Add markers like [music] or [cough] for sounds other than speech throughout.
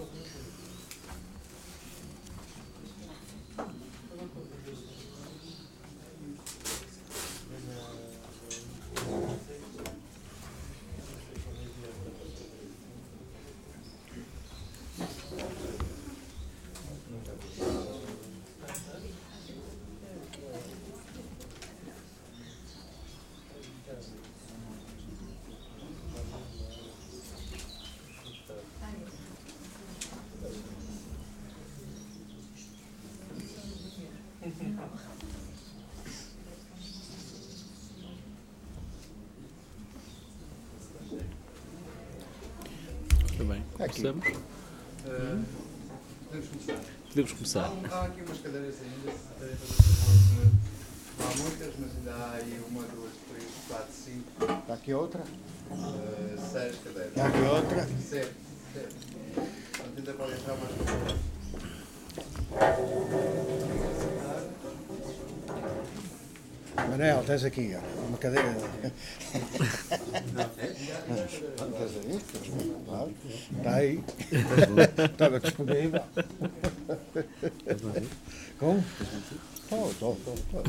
Mm-hmm. Começamos? Uh, podemos começar. Podemos começar. Há, há aqui umas cadeiras ainda. há muitas, mas ainda há aí uma, duas, três, quatro, cinco, Está aqui outra. uh, seis cadeiras. Está aqui outra. Sete. Sete. Portanto, ainda podem entrar mais pessoas. Manel, tens aqui, ó, uma cadeira. É? Está aí. Estava disponível. Como? Estou, estou, estou.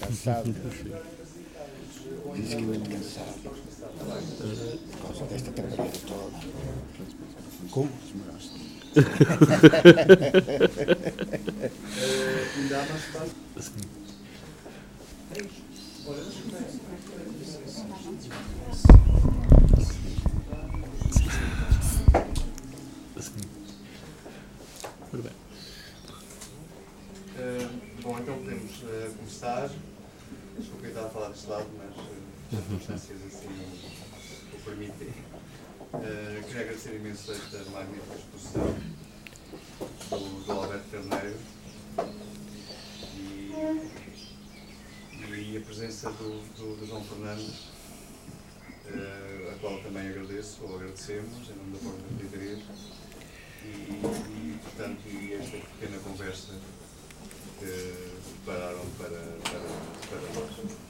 Cansado. Muito cansado. Por causa desta trabalhada toda. Como? Lado, mas uh, as circunstâncias assim o permitem. Uh, queria agradecer imenso esta magnífica exposição do, do Alberto Carneiro e, e a presença do, do, do João Fernandes, uh, a qual também agradeço, ou agradecemos, em nome da Porta 23. E, e, portanto, e esta pequena conversa que prepararam para, para, para nós.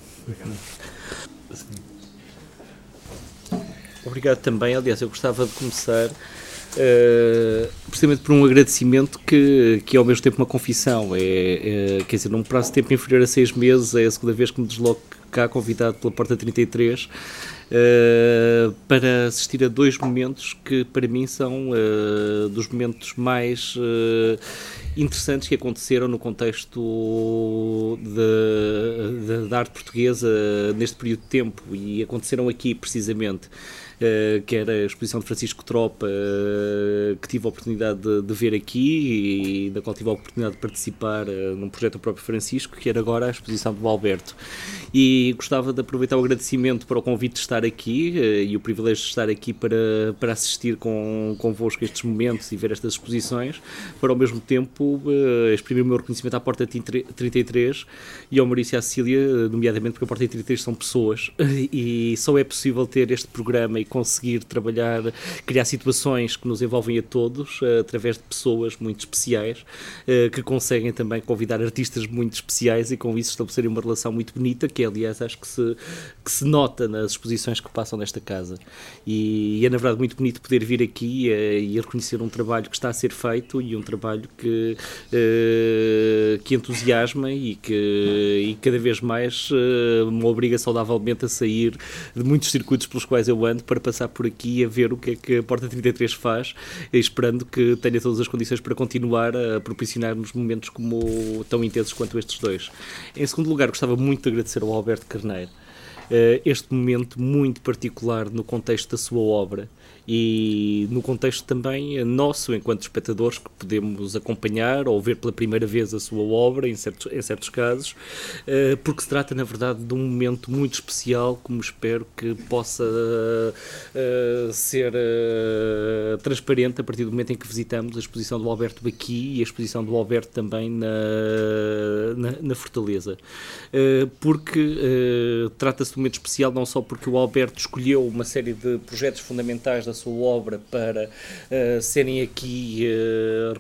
Obrigado. Também. Aliás, eu gostava de começar uh, precisamente por um agradecimento que, que é ao mesmo tempo uma confissão. É, é, quer dizer, num prazo de tempo inferior a seis meses, é a segunda vez que me desloco cá, convidado pela Porta 33, uh, para assistir a dois momentos que para mim são uh, dos momentos mais uh, interessantes que aconteceram no contexto da arte portuguesa neste período de tempo e aconteceram aqui precisamente. Uh, que era a exposição de Francisco Tropa, uh, que tive a oportunidade de, de, ver aqui e da qual tive a oportunidade de participar uh, num projeto do próprio Francisco, que era agora a exposição do Alberto. E gostava de aproveitar o agradecimento para o convite de estar aqui e o privilégio de estar aqui para, para assistir com, convosco estes momentos e ver estas exposições, para ao mesmo tempo exprimir o meu reconhecimento à Porta 33 e ao Maurício e à Cecília, nomeadamente porque a Porta 33 são pessoas [laughs] e só é possível ter este programa e conseguir trabalhar, criar situações que nos envolvem a todos uh, através de pessoas muito especiais uh, que conseguem também convidar artistas muito especiais e com isso estabelecerem uma relação muito bonita que aliás acho que se, que se nota nas exposições que passam nesta casa. E, e é na verdade muito bonito poder vir aqui uh, e reconhecer um trabalho que está a ser feito e um trabalho que, que entusiasma e que e cada vez mais me obriga saudavelmente a sair de muitos circuitos pelos quais eu ando para passar por aqui a ver o que é que a Porta 33 faz, esperando que tenha todas as condições para continuar a proporcionar-nos momentos como tão intensos quanto estes dois. Em segundo lugar, gostava muito de agradecer ao Alberto Carneiro este momento muito particular no contexto da sua obra e no contexto também nosso, enquanto espectadores, que podemos acompanhar ou ver pela primeira vez a sua obra, em certos, em certos casos, porque se trata, na verdade, de um momento muito especial, como espero que possa uh, ser transparente a partir do momento em que visitamos a exposição do Alberto aqui e a exposição do Alberto também na, na, na Fortaleza. Porque trata-se de um momento especial não só porque o Alberto escolheu uma série de projetos fundamentais da sua obra para uh, serem aqui uh,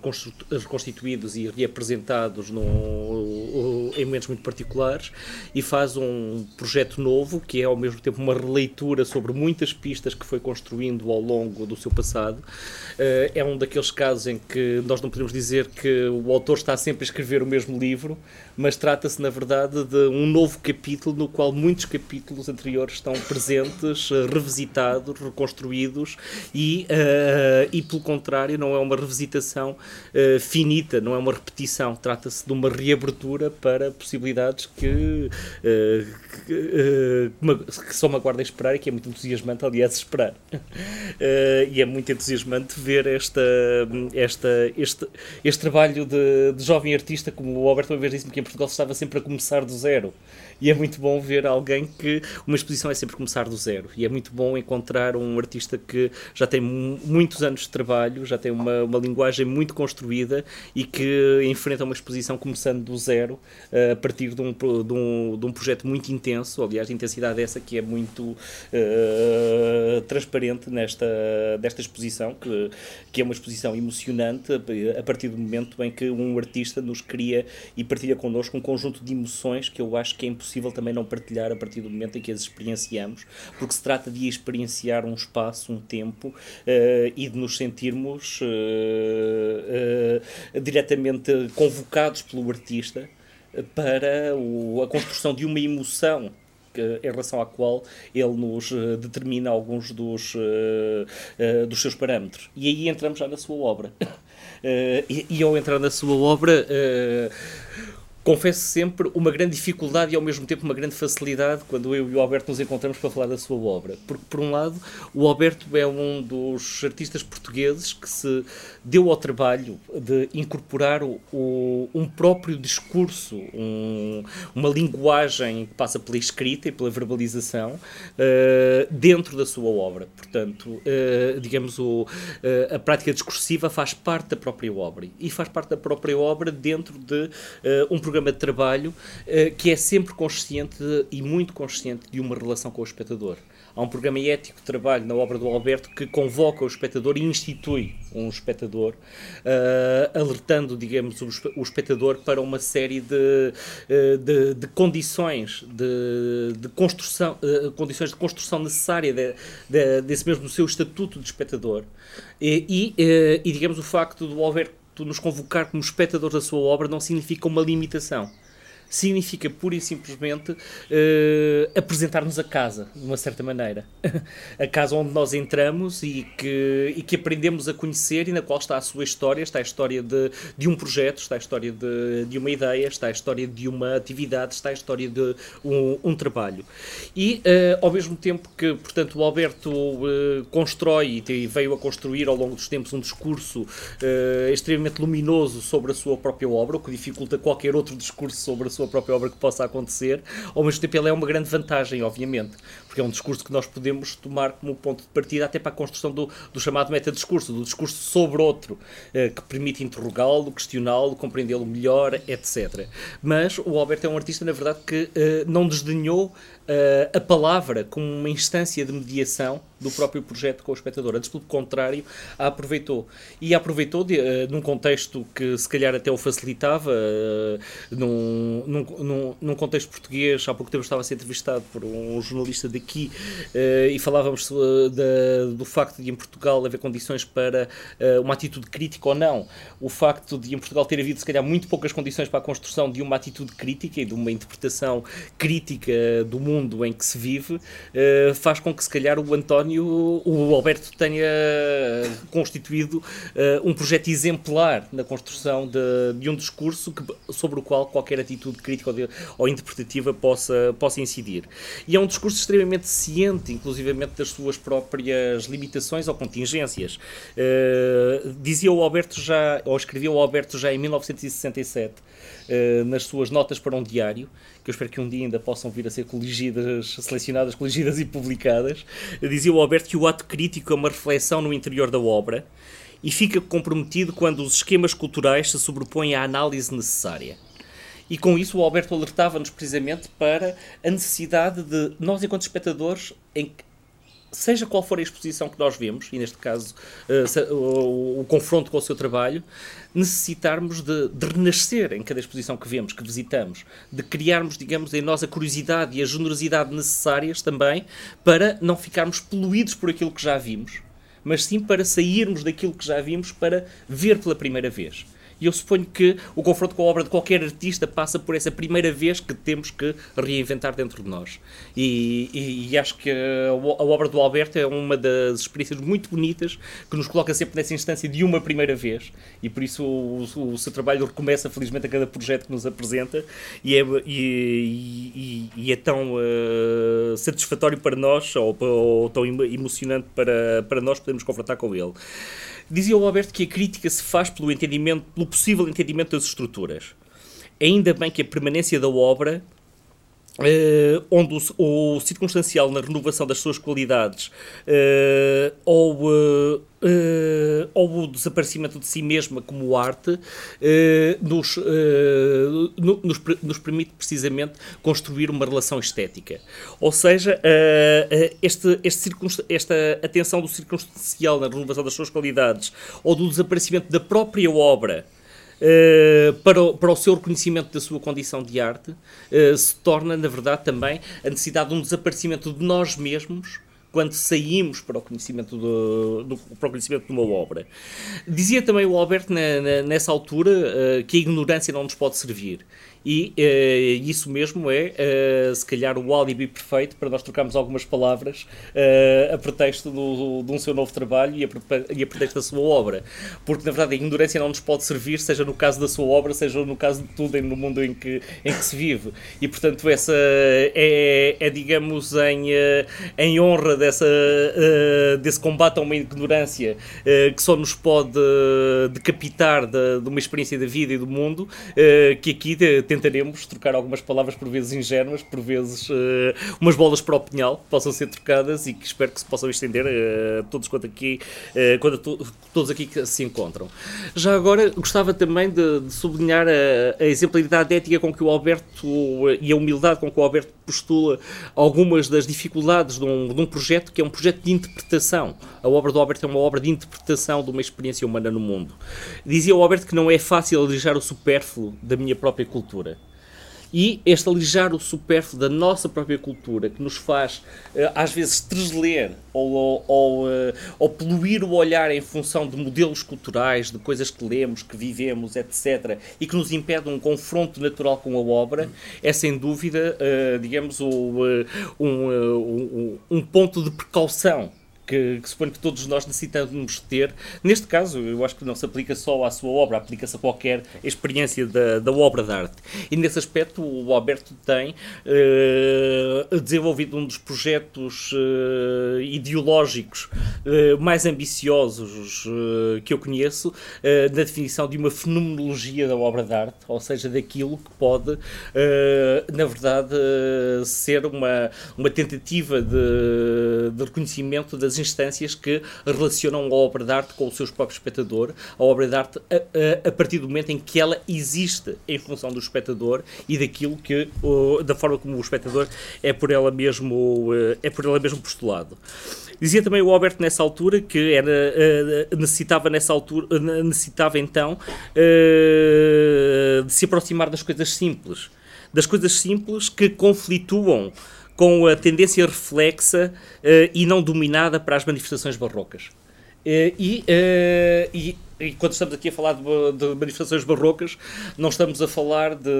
reconstituídos e reapresentados no, uh, em momentos muito particulares e faz um projeto novo que é ao mesmo tempo uma releitura sobre muitas pistas que foi construindo ao longo do seu passado. Uh, é um daqueles casos em que nós não podemos dizer que o autor está sempre a escrever o mesmo livro, mas trata-se, na verdade, de um novo capítulo no qual muitos capítulos anteriores estão presentes, uh, revisitados, reconstruídos e, uh, e, pelo contrário, não é uma revisitação uh, finita, não é uma repetição. Trata-se de uma reabertura para possibilidades que, que, que só me aguarda esperar e que é muito entusiasmante, aliás, esperar. [laughs] e é muito entusiasmante ver esta, esta, este, este trabalho de, de jovem artista, como o Alberto uma vez disse-me que Portugal estava sempre a começar do zero. E é muito bom ver alguém que. Uma exposição é sempre começar do zero. E é muito bom encontrar um artista que já tem muitos anos de trabalho, já tem uma, uma linguagem muito construída e que enfrenta uma exposição começando do zero, uh, a partir de um, de, um, de um projeto muito intenso. Aliás, a intensidade essa que é muito uh, transparente nesta, desta exposição, que, que é uma exposição emocionante a partir do momento em que um artista nos cria e partilha connosco um conjunto de emoções que eu acho que é impossível também não partilhar a partir do momento em que as experienciamos, porque se trata de experienciar um espaço, um tempo uh, e de nos sentirmos uh, uh, diretamente convocados pelo artista para o, a construção de uma emoção em relação à qual ele nos determina alguns dos, dos seus parâmetros. E aí entramos já na sua obra. [coughs] e, e ao entrar na sua obra confesso sempre uma grande dificuldade e ao mesmo tempo uma grande facilidade quando eu e o Alberto nos encontramos para falar da sua obra. Porque, por um lado, o Alberto é um dos artistas portugueses que se deu ao trabalho de incorporar o, o, um próprio discurso, um, uma linguagem que passa pela escrita e pela verbalização uh, dentro da sua obra. Portanto, uh, digamos, o, uh, a prática discursiva faz parte da própria obra e faz parte da própria obra dentro de um programa programa de trabalho uh, que é sempre consciente e muito consciente de uma relação com o espectador. Há um programa ético de trabalho na obra do Alberto que convoca o espectador e institui um espectador, uh, alertando, digamos, o, espectador para uma série de, uh, de, de, condições de, de construção, uh, condições de construção necessária de, de, desse mesmo seu estatuto de espectador. E, e, e digamos, o facto do Alberto nos convocar como espectadores da sua obra não significa uma limitação significa pura e simplesmente uh, apresentar-nos a casa, de uma certa maneira. [laughs] a casa onde nós entramos e que, e que aprendemos a conhecer e na qual está a sua história, está a história de, de um projeto, está a história de, de uma ideia, está a história de uma atividade, está a história de um, um trabalho. E, uh, ao mesmo tempo que, portanto, o Alberto uh, constrói e veio a construir ao longo dos tempos um discurso extremamente luminoso sobre a sua própria obra, o que dificulta qualquer outro discurso sobre a sua própria obra que possa acontecer, ao mesmo tempo ele é uma grande vantagem, obviamente, porque é um discurso que nós podemos tomar como ponto de partida até para a construção do, do chamado metadiscurso, do discurso sobre outro, eh, que permite interrogá-lo, questioná-lo, compreendê-lo melhor, etc. Mas o Alberto é um artista, na verdade, que eh, não desdenhou uh, a palavra como uma instância de mediação do próprio projeto com o espectador. Antes, pelo contrário, a aproveitou. E a aproveitou de, uh, num contexto que se calhar até o facilitava, uh, num, num, num, contexto português. Há pouco tempo estava a ser entrevistado por um jornalista daqui uh, e falávamos do facto de em Portugal haver condições para uma atitude crítica ou não. O facto de em Portugal ter havido, se calhar, muito poucas condições para a construção de uma atitude crítica e de uma interpretação crítica do mundo em que se vive, faz com que se calhar o António, o Alberto tenha constituído um projeto exemplar na construção de, de um discurso que, sobre o qual qualquer atitude crítica ou, de, ou, interpretativa possa, possa incidir. E é um discurso extremamente ciente, inclusivamente das suas próprias limitações ou contingências. Uh, dizia o Alberto já, ou escrevia o Alberto já em 1967, nas suas notas para um diário, que eu espero que um dia ainda possam vir a ser coligidas, selecionadas, coligidas e publicadas, dizia o Alberto que o ato crítico é uma reflexão no interior da obra e fica comprometido quando os esquemas culturais se sobrepõem à análise necessária. E com isso o Alberto alertava-nos precisamente para a necessidade de nós, enquanto espectadores, em seja qual for a exposição que nós vemos, e neste caso uh, o, o, confronto com o seu trabalho, necessitarmos de, de, renascer em cada exposição que vemos, que visitamos, de criarmos, digamos, em nós a curiosidade e a generosidade necessárias também para não ficarmos poluídos por aquilo que já vimos, mas sim para sairmos daquilo que já vimos para ver pela primeira vez. E eu suponho que o confronto com a obra de qualquer artista passa por essa primeira vez que temos que reinventar dentro de nós. E, e, e acho que a, obra do Alberto é uma das experiências muito bonitas que nos coloca sempre nessa instância de uma primeira vez. E por isso o, o, o seu trabalho recomeça felizmente a cada projeto que nos apresenta e é, e, e é tão uh, satisfatório para nós ou, ou tão emocionante para, para nós podermos confrontar com ele. Dizia o Alberto que a crítica se faz pelo entendimento, pelo possível entendimento das estruturas. Ainda bem que a permanência da obra Uh, onde o, o, circunstancial na renovação das suas qualidades uh, ou, uh, ou o desaparecimento de si mesma como arte nos, no, nos, nos, permite precisamente construir uma relação estética. Ou seja, este, este esta atenção do circunstancial na renovação das suas qualidades ou do desaparecimento da própria obra Uh, para, o, para o seu reconhecimento da sua condição de arte, uh, se torna, na verdade, também a necessidade de um desaparecimento de nós mesmos quando saímos para o conhecimento, do, do, para o conhecimento de uma obra. Dizia também o Alberto, na, na, nessa altura, uh, que a ignorância não nos pode servir. E uh, isso mesmo é, uh, se calhar, o alibi perfeito para nós trocarmos algumas palavras uh, a pretexto do, do, de um seu novo trabalho e a, e a pretexto da sua obra. Porque, na verdade, a ignorância não nos pode servir, seja no caso da sua obra, seja no caso de tudo no mundo em que, em que se vive. E, portanto, essa é, é digamos, em, em honra dessa, desse combate a uma ignorância que só nos pode decapitar de, de, uma experiência da vida e do mundo, que aqui tentaremos trocar algumas palavras por vezes ingênuas, por vezes uh, umas bolas para o pinhal que possam ser trocadas e que espero que se possam estender uh, todos quanto aqui, uh, to todos aqui que se encontram. Já agora gostava também de, de sublinhar a, a, exemplaridade ética com que o Alberto e a humildade com que o Alberto postula algumas das dificuldades de um, de um projeto que é um projeto de interpretação. A obra do Alberto é uma obra de interpretação de uma experiência humana no mundo. Dizia o Alberto que não é fácil alijar o supérfluo da minha própria cultura cultura. E este alijar o supérfluo da nossa própria cultura, que nos faz, eh, às vezes, tresler ou, ou, ou, eh, ou poluir o olhar em função de modelos culturais, de coisas que lemos, que vivemos, etc., e que nos impede um confronto natural com a obra, é sem dúvida, eh, digamos, um, um, um ponto de precaução que, que suponho que todos nós necessitamos ter. Neste caso, eu acho que não se aplica só à sua obra, aplica-se a qualquer experiência da, da obra de arte. E nesse aspecto, o Alberto tem uh, desenvolvido um dos projetos uh, ideológicos uh, mais ambiciosos que eu conheço, na definição de uma fenomenologia da obra de arte, ou seja, daquilo que pode, na verdade, ser uma, uma tentativa de, de reconhecimento das instâncias que relacionam a obra de arte com o seu próprio espectador, a obra de arte a, a, a partir do momento em que ela existe em função do espectador e daquilo que, da forma como o espectador é por ela mesmo, eh, é por ela mesmo postulado. Dizia também o Alberto nessa altura que era, eh, necessitava nessa altura, necessitava então eh, de se aproximar das coisas simples, das coisas simples que conflituam com a tendência reflexa uh, e não dominada para as manifestações barrocas. Uh, e, uh, e e quando estamos aqui a falar de, de, manifestações barrocas, não estamos a falar de,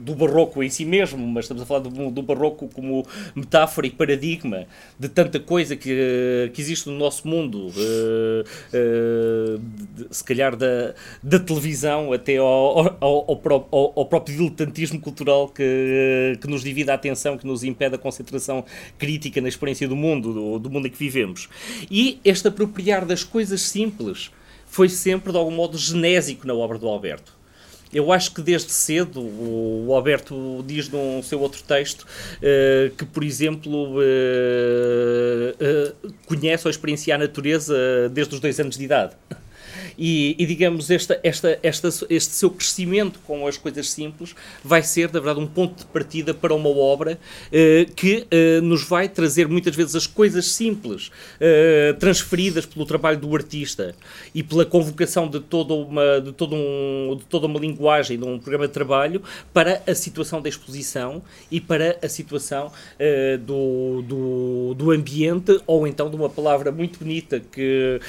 do barroco em si mesmo, mas estamos a falar do, do barroco como metáfora e paradigma de tanta coisa que, que existe no nosso mundo, uh, uh, de, se calhar da, da televisão até ao, ao, ao, ao, ao próprio diletantismo cultural que, que nos divide a atenção, que nos impede a concentração crítica na experiência do mundo, do, do mundo em que vivemos. E este apropriar das coisas simples foi sempre de algum modo genésico na obra do Alberto. Eu acho que desde cedo, o Alberto diz num seu outro texto uh, que, por exemplo, uh, uh, conhece ou experiencia a natureza desde os dois anos de idade. E, e, digamos, esta, esta, esta, este seu crescimento com as coisas simples vai ser, na verdade, um ponto de partida para uma obra uh, que uh, nos vai trazer muitas vezes as coisas simples uh, transferidas pelo trabalho do artista e pela convocação de toda uma, de todo um, de toda uma linguagem, de um programa de trabalho para a situação da exposição e para a situação do, do, do ambiente ou então de uma palavra muito bonita que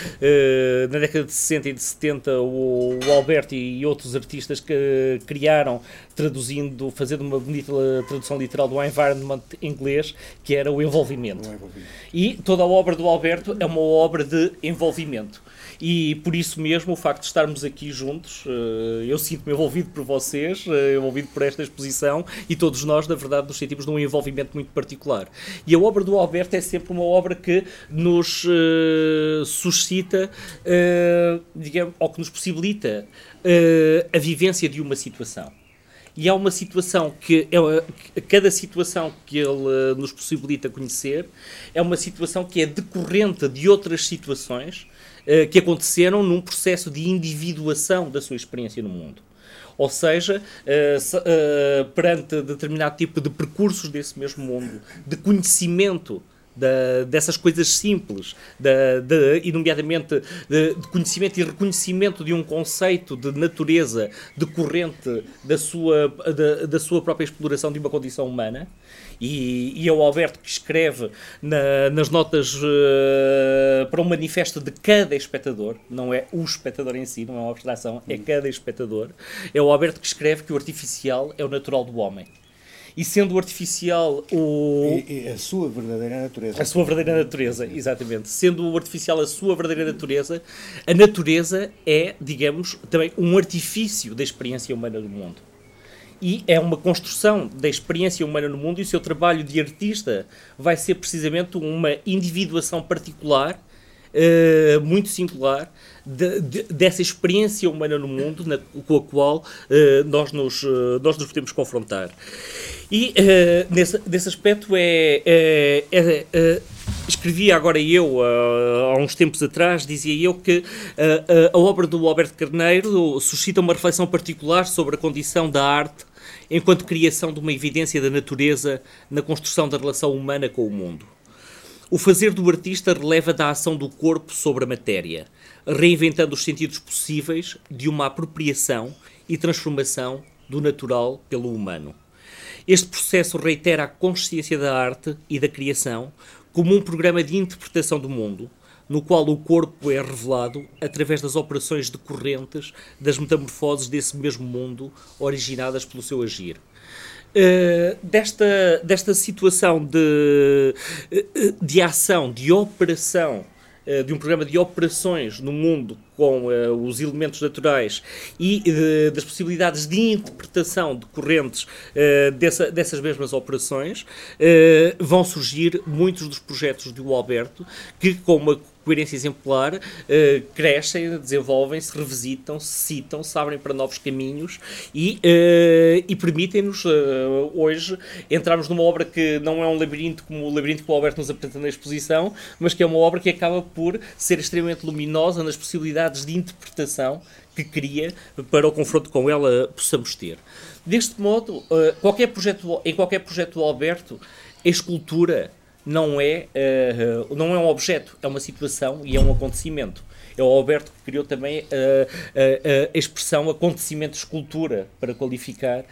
na década de 60 e de 70 o, o Alberto e outros artistas que criaram traduzindo, fazendo uma bonita tradução literal do environment inglês, que era o envolvimento. envolvimento. E toda a obra do Alberto é uma obra de envolvimento. E por isso mesmo, o facto de estarmos aqui juntos, eh, eu sinto-me envolvido por vocês, eh, envolvido por esta exposição, e todos nós, na verdade, nos sentimos num envolvimento muito particular. E a obra do Alberto é sempre uma obra que nos uh, suscita, uh, digamos, ou que nos possibilita uh, a vivência de uma situação e há uma situação que é cada situação que ele nos possibilita conhecer é uma situação que é decorrente de outras situações uh, que aconteceram num processo de individuação da sua experiência no mundo. Ou seja, uh, perante determinado tipo de percursos desse mesmo mundo, de conhecimento da, dessas coisas simples, da, de, e nomeadamente de, de, conhecimento e reconhecimento de um conceito de natureza decorrente da sua, da, da sua própria exploração de uma condição humana. E, e é o Alberto que escreve na, nas notas uh, para um manifesto de cada espectador, não é o espectador em si, não é uma abstração, é cada espectador. É o Alberto que escreve que o artificial é o natural do homem e sendo artificial o. E, e a sua verdadeira natureza. A sua verdadeira natureza, exatamente. Sendo o artificial a sua verdadeira natureza, a natureza é, digamos, também um artifício da experiência humana do mundo. E é uma construção da experiência humana no mundo, e o seu trabalho de artista vai ser precisamente uma individuação particular, uh, muito singular, de, de, dessa experiência humana no mundo na, com a qual uh, nós, nos, uh, nós nos podemos confrontar. E nesse, nesse aspecto é, é, é, é escrevia agora eu, há uns tempos atrás, dizia eu que a obra do Alberto Carneiro suscita uma reflexão particular sobre a condição da arte enquanto criação de uma evidência da natureza na construção da relação humana com o mundo. O fazer do artista releva da ação do corpo sobre a matéria, reinventando os sentidos possíveis de uma apropriação e transformação do natural pelo humano. Este processo reitera a consciência da arte e da criação como um programa de interpretação do mundo, no qual o corpo é revelado através das operações decorrentes das metamorfoses desse mesmo mundo originadas pelo seu agir. Uh, desta, desta situação de, eh, de ação, de operação de um programa de operações no mundo com uh, os elementos naturais e uh, das possibilidades de interpretação decorrentes uh, dessa, dessas mesmas operações, vão surgir muitos dos projetos do Alberto que, com uma coerência exemplar, uh, crescem, desenvolvem-se, revisitam, se citam, se abrem para novos caminhos e, uh, e permitem-nos uh, hoje entrarmos numa obra que não é um labirinto como o labirinto que o Alberto nos apresenta na exposição, mas que é uma obra que acaba por ser extremamente luminosa nas possibilidades de interpretação que cria para o confronto com ela possamos ter. Deste modo, qualquer projeto, em qualquer projeto do Alberto, a escultura não é, uh, não é um objeto, é uma situação e é um acontecimento. É o Alberto que criou também uh, uh, a expressão acontecimento escultura para qualificar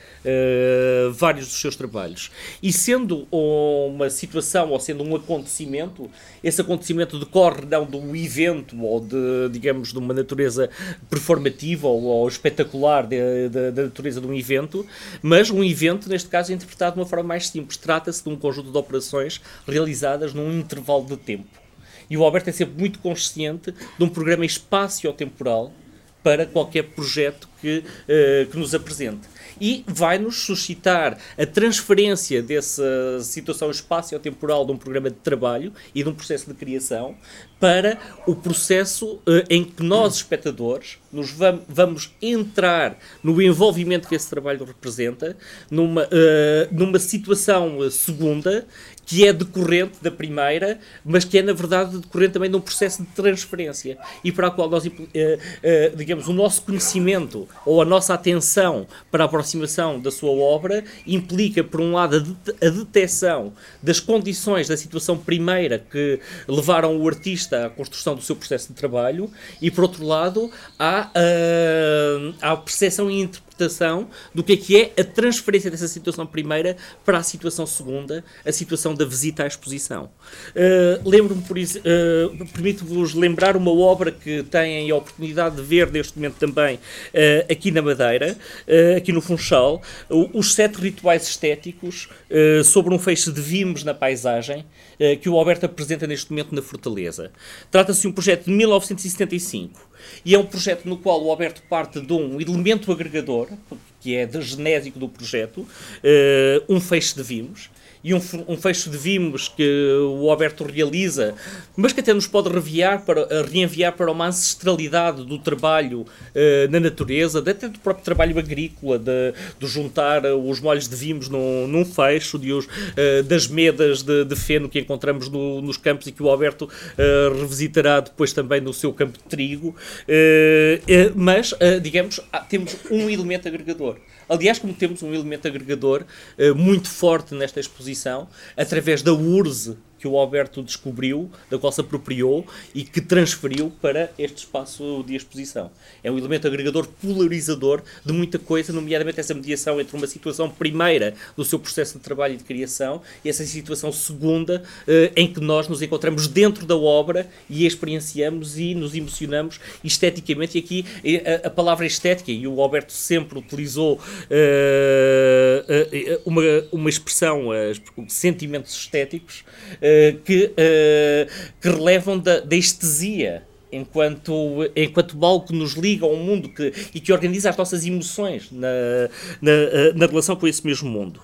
vários dos seus trabalhos. E sendo uma situação ou sendo um acontecimento, esse acontecimento decorre não de um evento ou de, digamos, de uma natureza performativa ou, ou espetacular da natureza de um evento, mas um evento, neste caso, é interpretado de uma forma mais simples. Trata-se de um conjunto de operações realizadas num intervalo de tempo. E o Alberto é sempre muito consciente de um programa espaço-temporal para qualquer projeto que, que nos apresenta e vai-nos suscitar a transferência dessa situação espaço-temporal de um programa de trabalho e de um processo de criação para o processo uh, em que nós, espectadores, nos vam vamos entrar no envolvimento que esse trabalho representa, numa, uh, numa situação segunda que é decorrente da primeira, mas que é, na verdade, decorrente também de um processo de transferência e para a qual nós, eh, eh, digamos, o nosso conhecimento ou a nossa atenção para a aproximação da sua obra implica, por um lado, a, detecção das condições da situação primeira que levaram o artista à construção do seu processo de trabalho e, por outro lado, a, a, a percepção e interpretação do que é que é a transferência dessa situação primeira para a situação segunda, a situação da visita à exposição. Uh, Lembro-me, por uh, permito-vos lembrar uma obra que têm a oportunidade de ver neste momento também uh, aqui na Madeira, uh, aqui no Funchal, os sete rituais estéticos sobre um feixe de vimos na paisagem que o Alberto apresenta neste momento na Fortaleza. Trata-se de um projeto de 1975 e é um projeto no qual o Alberto parte de um elemento agregador, que é de genésico do projeto, uh, um feixe de vimos, e um, um fecho de vimos que o Alberto realiza, mas que até nos pode reviar para, reenviar para uma ancestralidade do trabalho uh, na natureza, até do próprio trabalho agrícola, de, de juntar os molhos de vimos num, num fecho, de os, uh, das medas de, de, feno que encontramos no, nos campos e que o Alberto uh, revisitará depois também no seu campo de trigo. mas, digamos, temos um elemento agregador. Aliás, como temos um elemento agregador muito forte nesta exposição, através da URSE que o Alberto descobriu, da qual se apropriou e que transferiu para este espaço de exposição. É um elemento agregador polarizador de muita coisa, nomeadamente essa mediação entre uma situação primeira do seu processo de trabalho e de criação e essa situação segunda eh, em que nós nos encontramos dentro da obra e experienciamos e nos emocionamos esteticamente. E aqui eh, a, a palavra estética, e o Alberto sempre utilizou uh, uma, uma expressão, sentimentos estéticos, eh, que, uh, que relevam da, da estesia enquanto, enquanto algo que nos liga ao mundo que, e que organiza as nossas emoções na, na, eh, na relação com esse mesmo mundo.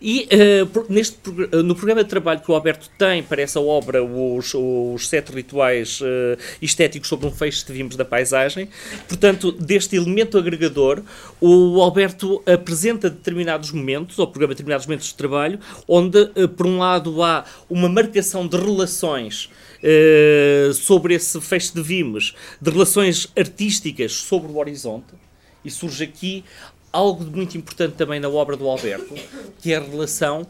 E uh, neste, no programa de trabalho que o Alberto tem para essa obra, os, os sete rituais uh, estéticos sobre um feixe que vimos da paisagem, portanto, deste elemento agregador, o Alberto apresenta determinados momentos, ou programa determinados momentos de trabalho, onde, uh, por um lado, há uma marcação de relações sobre esse feixe de vimes, de relações artísticas sobre o horizonte, e surge aqui algo muito importante também na obra do Alberto, que é a relação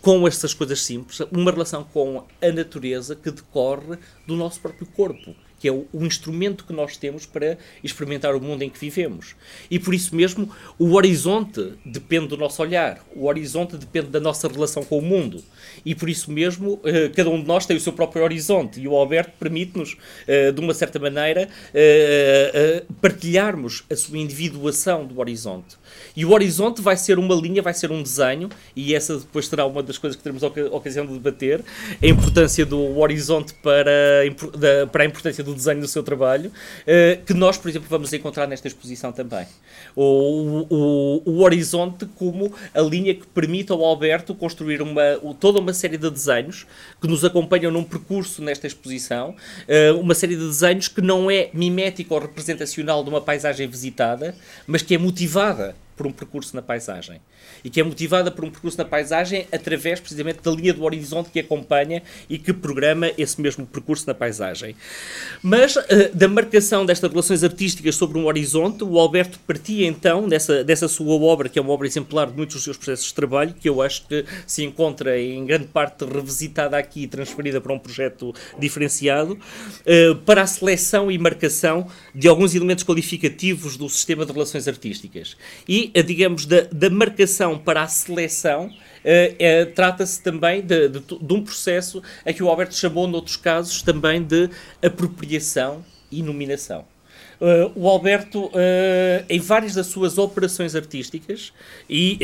com estas coisas simples, uma relação com a natureza que decorre do nosso próprio corpo que é o, instrumento que nós temos para experimentar o mundo em que vivemos. E por isso mesmo, o horizonte depende do nosso olhar, o horizonte depende da nossa relação com o mundo. E por isso mesmo, eh, cada um de nós tem o seu próprio horizonte. E o Alberto permite-nos, eh, de uma certa maneira, eh, partilharmos a sua individuação do horizonte. E o horizonte vai ser uma linha, vai ser um desenho, e essa depois será uma das coisas que teremos a ocasião de debater: a importância do horizonte para, para a importância do desenho do seu trabalho, que nós, por exemplo, vamos encontrar nesta exposição também. O, o, o horizonte como a linha que permite ao Alberto construir uma, toda uma série de desenhos que nos acompanham num percurso nesta exposição, uma série de desenhos que não é mimético ou representacional de uma paisagem visitada, mas que é motivada por um percurso na paisagem. E que é motivada por um percurso na paisagem através precisamente da linha do horizonte que acompanha e que programa esse mesmo percurso na paisagem. Mas uh, da marcação destas relações artísticas sobre um horizonte, o Alberto partia então dessa, dessa sua obra, que é uma obra exemplar de muitos dos seus processos de trabalho, que eu acho que se encontra em grande parte revisitada aqui e transferida para um projeto diferenciado, uh, para a seleção e marcação de alguns elementos qualificativos do sistema de relações artísticas. E digamos, da, da marcação para a seleção, Uh, uh, trata-se também de, de, de, um processo a que o Alberto chamou, noutros casos, também de apropriação e nominação. Uh, o Alberto, em várias das suas operações artísticas e,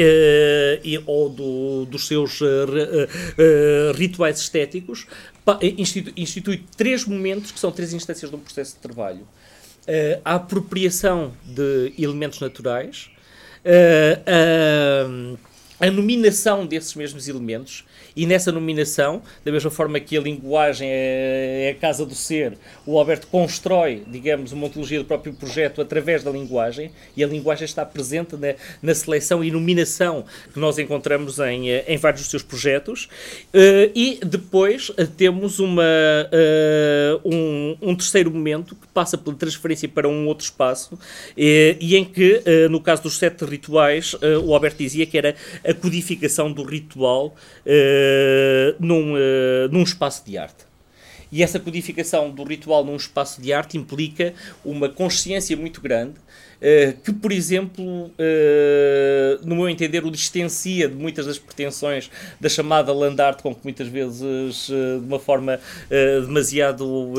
e ou do, dos seus rituais estéticos, institui, institui três momentos que são três instâncias de um processo de trabalho a apropriação de elementos naturais, uh, a nominação desses mesmos elementos e nessa nominação, da mesma forma que a linguagem é, é a casa do ser, o Alberto constrói, digamos, uma ontologia do próprio projeto através da linguagem, e a linguagem está presente na, na seleção e nominação que nós encontramos em, eh, em vários dos seus projetos. Uh, e depois uh, temos uma, um, um, terceiro momento que passa pela transferência para um outro espaço, e em que, no caso dos sete rituais, o Alberto dizia que era a codificação do ritual. Eh, num, uh, num espaço de arte. E essa codificação do ritual num espaço de arte implica uma consciência muito grande, uh, que, por exemplo, no meu entender, o distancia de muitas das pretensões da chamada land art, com que muitas vezes, de uma forma demasiado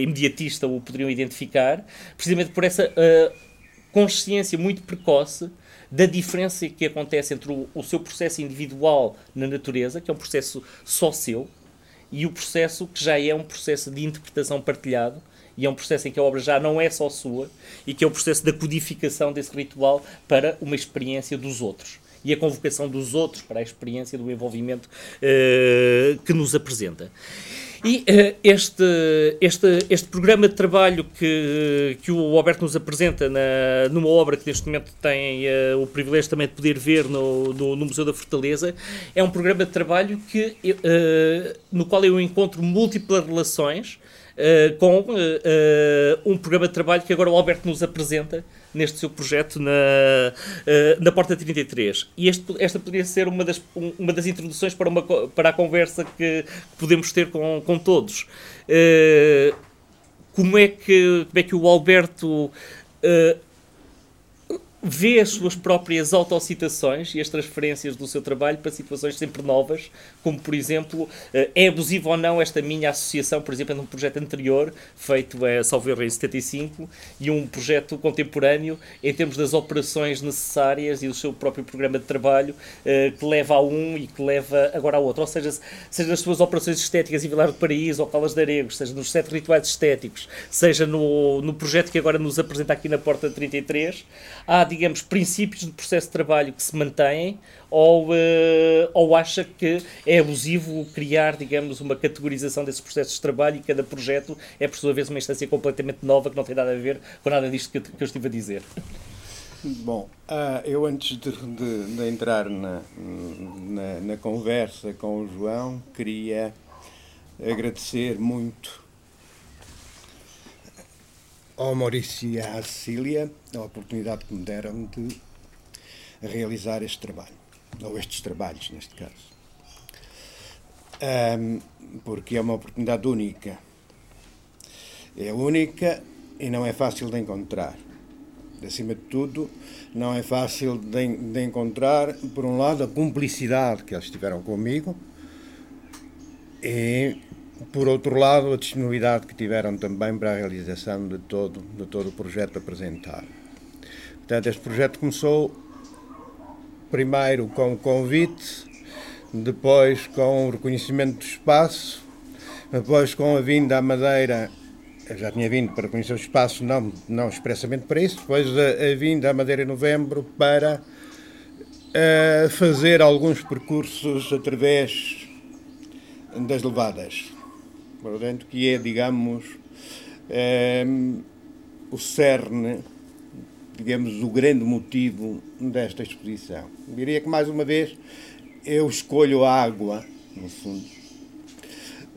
imediatista, o poderiam identificar, precisamente por essa consciência muito precoce da diferença que acontece entre o, o, seu processo individual na natureza, que é um processo só seu, e o processo que já é um processo de interpretação partilhado, e é um processo em que a obra já não é só sua, e que é o processo da codificação desse ritual para uma experiência dos outros. E a convocação dos outros para a experiência do envolvimento uh, que nos apresenta. E uh, este, este, este programa de trabalho que, que o Alberto nos apresenta na, numa obra que neste momento tem uh, o privilégio também de poder ver no, no, no, Museu da Fortaleza, é um programa de trabalho que, uh, no qual eu encontro múltiplas relações com um programa de trabalho que agora o Alberto nos apresenta neste seu projeto na, uh, na Porta 33. E este, esta poderia ser uma das, uma das introduções para, uma, para a conversa que, podemos ter com, com todos. Uh, como, é que, como é que o Alberto uh, vê as suas próprias autocitações e as transferências do seu trabalho para situações sempre novas, como por exemplo, eh, é abusiva ou não esta minha associação, por exemplo, num projeto anterior, feito a Salveiro em 75, e um projeto contemporâneo em termos das operações necessárias e do seu próprio programa de trabalho, eh, que leva a um e que leva agora a outro. Ou seja, seja nas suas operações estéticas em Vilar do Paraíso ou Calas de Aregos, seja nos sete rituais estéticos, seja no, no projeto que agora nos apresenta aqui na Porta 33, há digamos, princípios de processo de trabalho que se mantêm ou, uh, ou acha que é abusivo criar, digamos, uma categorização desses processos de trabalho e cada projeto é, por sua vez, uma instância completamente nova que não tem nada a ver com nada disto que eu, que eu estive a dizer? Bom, uh, eu antes de, de, de entrar na, na, na conversa com o João, queria agradecer muito ao Maurício e à Cecília a oportunidade que me deram de realizar este trabalho, ou estes trabalhos, neste caso. Um, porque é uma oportunidade única. É única e não é fácil de encontrar. Acima de tudo, não é fácil de, de encontrar, por um lado, a cumplicidade que eles tiveram comigo e por outro lado, a disponibilidade que tiveram também para a realização de todo, de todo o projeto apresentado. Portanto, este projeto começou primeiro com o convite, depois com o reconhecimento do espaço, depois com a vinda à Madeira, já tinha vindo para conhecer o espaço, não, não expressamente para isso, depois a, a vinda à Madeira em novembro para uh, fazer alguns percursos através das levadas portanto, que é, digamos, é, o cerne, digamos, o grande motivo desta exposição. Diria que, mais uma vez, eu escolho a água, no fundo,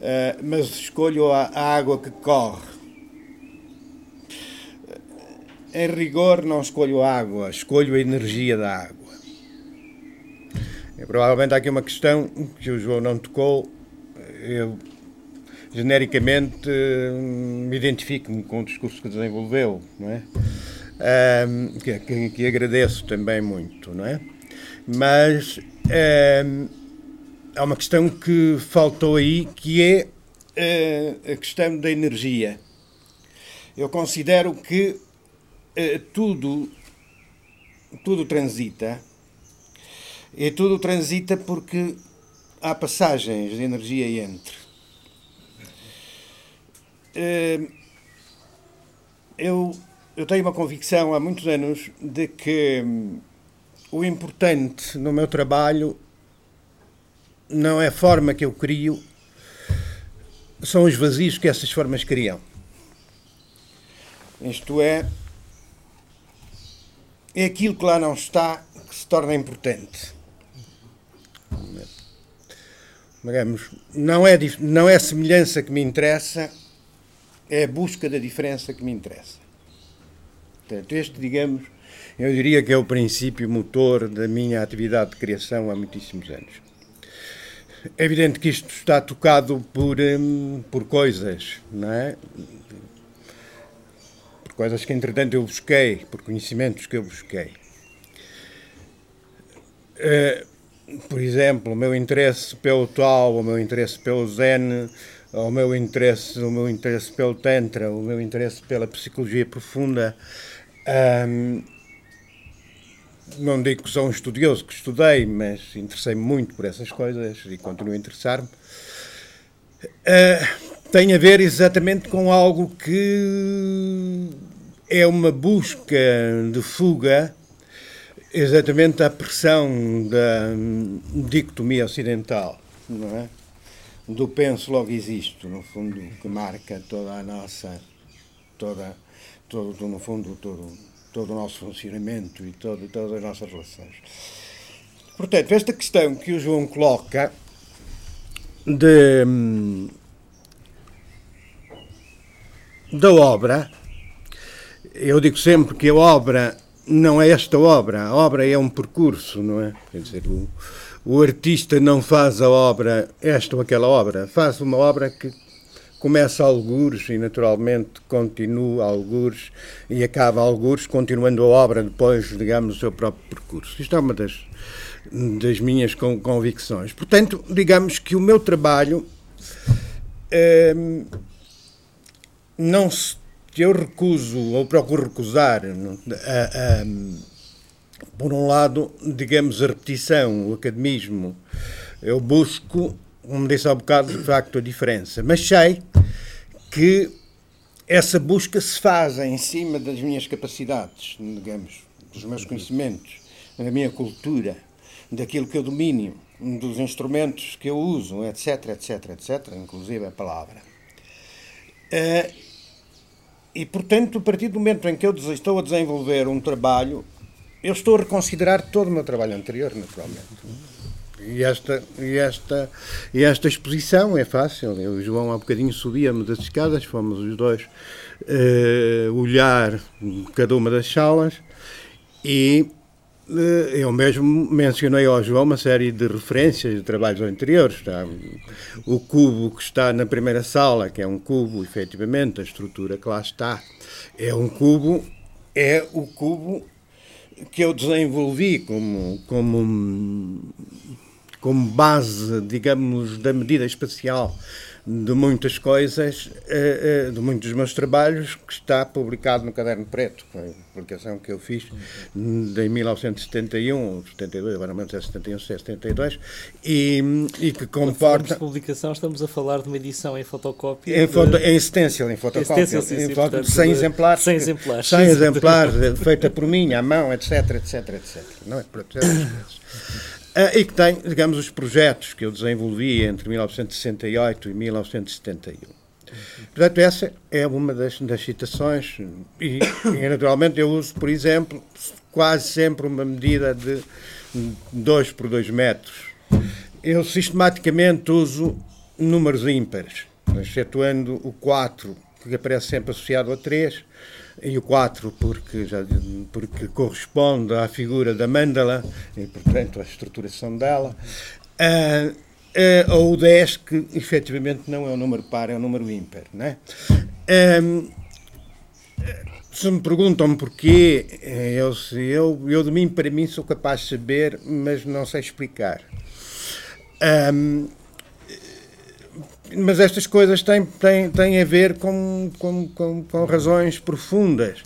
é, mas escolho a, a água que corre. Em rigor, não escolho a água, escolho a energia da água. Provavelmente há aqui uma questão que o João não tocou. Eu genericamente me identifico com o discurso que desenvolveu, não é? Um, que, que, agradeço também muito, não é? Mas um, há uma questão que faltou aí, que é uh, a questão da energia. Eu considero que uh, tudo, tudo transita, e tudo transita porque há passagens de energia entre. Ehm, eu, eu tenho uma convicção há muitos anos de que hum, o importante no meu trabalho não é a forma que eu crio, são os vazios que essas formas criam. Isto é, é aquilo que lá não está que se torna importante. Digamos, não é, não é semelhança que me interessa, é a busca da diferença que me interessa. Portanto, este, digamos, eu diria que é o princípio motor da minha atividade de criação há muitíssimos anos. É evidente que isto está tocado por, hum, por coisas, não é? Por coisas que, entretanto, eu busquei, por conhecimentos que eu busquei. Uh, por exemplo, o meu interesse pelo tal, o meu interesse pelo zen, o meu interesse, o meu interesse pelo tantra, o meu interesse pela psicologia profunda. Um, não digo que sou um estudioso que estudei, mas interessei-me muito por essas coisas e continuo a interessar-me. Uh, tem a ver exatamente com algo que é uma busca de fuga exatamente à pressão da dicotomia ocidental, não é? Do penso logo existo, no fundo, que marca toda a nossa, toda, todo, no fundo, todo, todo o nosso funcionamento e todo, todas as nossas relações. Portanto, esta questão que o João coloca de, da obra, eu digo sempre que a obra não é esta obra, a obra é um percurso, não é? Quer dizer, o, o artista não faz a obra, esta ou aquela obra, faz uma obra que começa a algures e naturalmente continua a algures e acaba a algures, continuando a obra depois, digamos, o seu próprio percurso. Isto é uma das, das minhas convicções. Portanto, digamos que o meu trabalho eh, não se eu recuso ou procuro recusar, a, a, por um lado, digamos, a repetição, o academismo. Eu busco, como disse há um bocado, de facto, a diferença. Mas sei que essa busca se faz em cima das minhas capacidades, digamos, dos meus conhecimentos, da minha cultura, daquilo que eu domínio, dos instrumentos que eu uso, etc, etc, etc, inclusive a palavra. Uh, e, portanto, a partir do momento em que eu estou a desenvolver um trabalho, eu estou a reconsiderar todo o meu trabalho anterior, naturalmente. E esta, e esta, e esta exposição é fácil. Eu, o João há bocadinho subíamos das escadas, fomos os dois uh, olhar cada uma das salas e eh, eu mesmo mencionei ao João uma série de referências de trabalhos anteriores. Está o cubo que está na primeira sala, que é um cubo, efetivamente, a estrutura que lá está, é um cubo, é o cubo que eu desenvolvi como, como, como base, digamos, da medida espacial de muitas coisas, eh, eh, de muitos dos meus trabalhos, que está publicado no Caderno Preto, foi a publicação que eu fiz em 1971, 72, agora não sei se é 71, se é 72, e, e que comporta... de publicação estamos a falar de uma edição em fotocópia? Em, foto, de... em stencil, em fotocópia, sim, sim, em foto de 100 exemplares, 100 exemplares, 100 exemplares feita por mim, à mão, etc, etc, etc. Não é? Por Uh, e que tem, digamos, os projetos que eu desenvolvi entre 1968 e 1971. Portanto, essa é uma das, das citações, e, e, naturalmente eu uso, por exemplo, quase sempre uma medida de 2 por 2 metros. Eu sistematicamente uso números ímpares, excetuando o 4, que aparece sempre associado a 3, e o 4 porque, já, porque corresponde à figura da mandala e, portanto, à estruturação dela. Uh, uh, ou o 10, que efetivamente não é um número par, é um número ímpar. Né? Uh, se me perguntam porquê, eu, eu, eu de mim, para mim, sou capaz de saber, mas não sei explicar. Um, mas estas coisas têm, têm, têm a ver com, com, com, com, razões profundas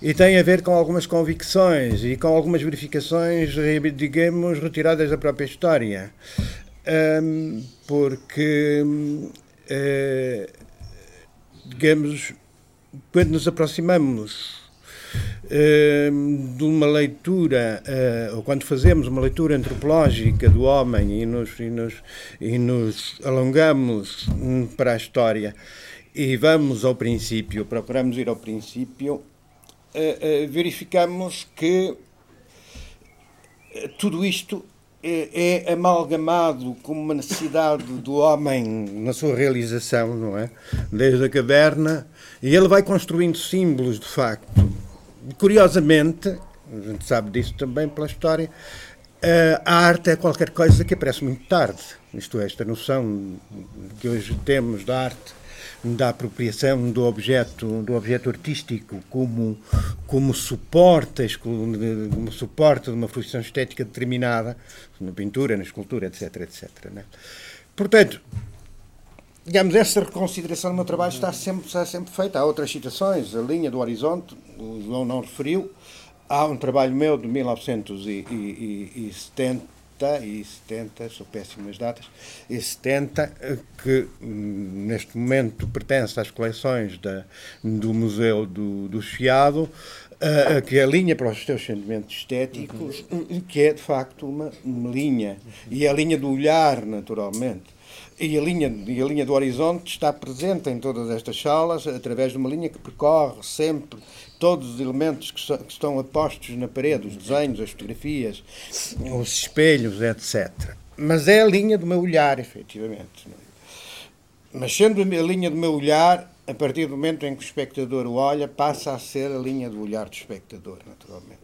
e têm a ver com algumas convicções e com algumas verificações, digamos, retiradas da própria história. Um, porque, uh, digamos, quando nos aproximamos de uma leitura, ou quando fazemos uma leitura antropológica do homem e nos, e nos, e nos alongamos para a história e vamos ao princípio, procuramos ir ao princípio, verificamos que tudo isto é, amalgamado como uma necessidade do homem na sua realização, não é? Desde a caverna, e ele vai construindo símbolos de facto. Curiosamente, a gente sabe disso também pela história, a arte é qualquer coisa que aparece muito tarde. Isto é, esta noção que hoje temos da arte da apropriação do objeto, do objeto artístico como, como suporte, como suporte de uma fruição estética determinada, na pintura, na escultura, etc, etc. Né? Portanto, digamos, essa reconsideração do meu trabalho está sempre, está sempre feita. Há outras citações, a linha do horizonte, o João não referiu, há um trabalho meu de 1970 e 70, sou péssimo nas datas, e 70, que hum, neste momento pertence às coleções da, do Museu do, do Chiado, uh, que é a linha para os teus sentimentos estéticos, uhum. que é de facto uma, uma linha, e é a linha do olhar, naturalmente. E a, linha, e a linha do horizonte está presente em todas estas salas através de uma linha que percorre sempre todos os elementos que, so, que estão apostos na parede, os desenhos, as fotografias, os espelhos, etc. Mas é a linha do meu olhar, efetivamente. Mas sendo a linha do meu olhar, a partir do momento em que o espectador olha, passa a ser a linha do olhar do espectador, naturalmente.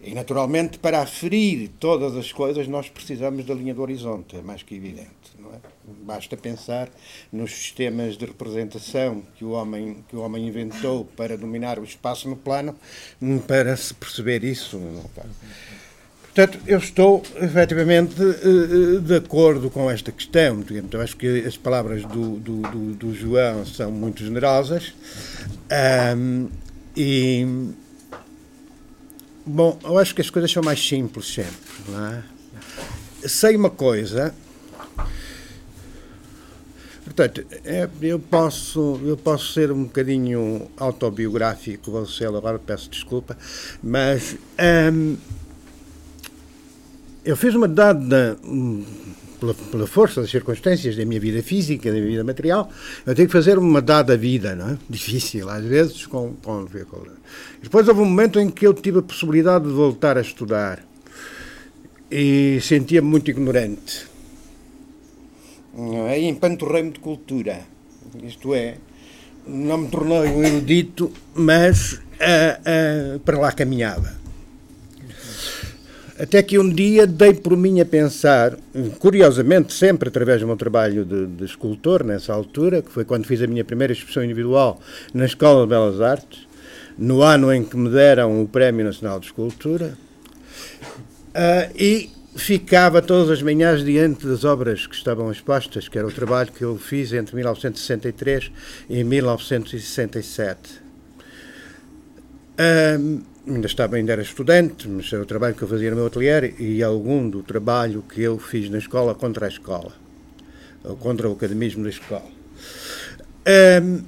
E, naturalmente, para aferir todas as coisas, nós precisamos da linha do horizonte, é mais que evidente. É? Basta pensar nos sistemas de representação que o, homem, que o homem inventou para dominar o espaço no plano, para se perceber isso. É? Portanto, eu estou efetivamente eh, eh, de acordo com esta questão. Eu acho que as palavras do, do, do, do João são muito generosas um, e Bom, eu acho que as coisas são mais simples sempre, não é? Sei uma coisa. Portanto, é, eu, posso, eu posso ser um bocadinho autobiográfico, vou ser agora, peço desculpa, mas hum, eu fiz uma dada pela, pela, força das circunstâncias da minha vida física, da minha vida material, eu tenho que fazer uma dada vida, não é? [laughs] Difícil, às vezes, com, com Depois houve um momento em que eu tive a possibilidade de voltar a estudar e sentia-me muito ignorante. Aí empanturrei-me de cultura, isto é, não me tornei um erudito, mas uh, uh, para lá caminhava. Até que um dia dei por mim a pensar, curiosamente, sempre através do meu trabalho de, de, escultor, nessa altura, que foi quando fiz a minha primeira exposição individual na Escola de Belas Artes, no ano em que me deram o Prémio Nacional de Escultura, uh, e ficava todas as manhãs diante das obras que estavam expostas, que era o trabalho que eu fiz entre 1963 e 1967. Uh, ainda estava, ainda era estudante, mas era o trabalho que eu fazia no meu ateliê e algum do trabalho que eu fiz na escola contra a escola, ou contra o academismo da escola. Um,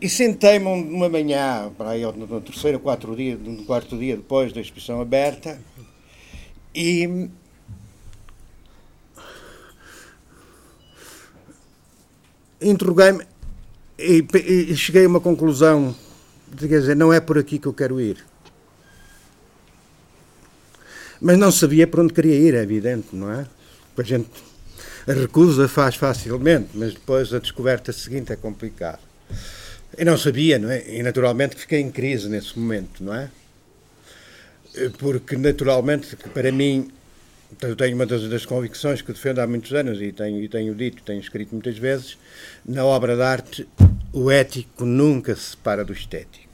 e sentei-me uma manhã, para aí no terceiro ou quarto dia, no quarto dia depois da exposição aberta, e interroguei-me e, e cheguei a uma conclusão quer dizer, não é por aqui que eu quero ir. Mas não sabia para onde queria ir, é evidente, não é? A gente a recusa faz facilmente, mas depois a descoberta seguinte é complicado. E não sabia, não é? E naturalmente fiquei em crise nesse momento, não é? Porque naturalmente, para mim, eu tenho uma das, das, convicções que defendo há muitos anos e tenho, e tenho dito, tenho escrito muitas vezes, na obra de arte, o ético nunca se separa do estético.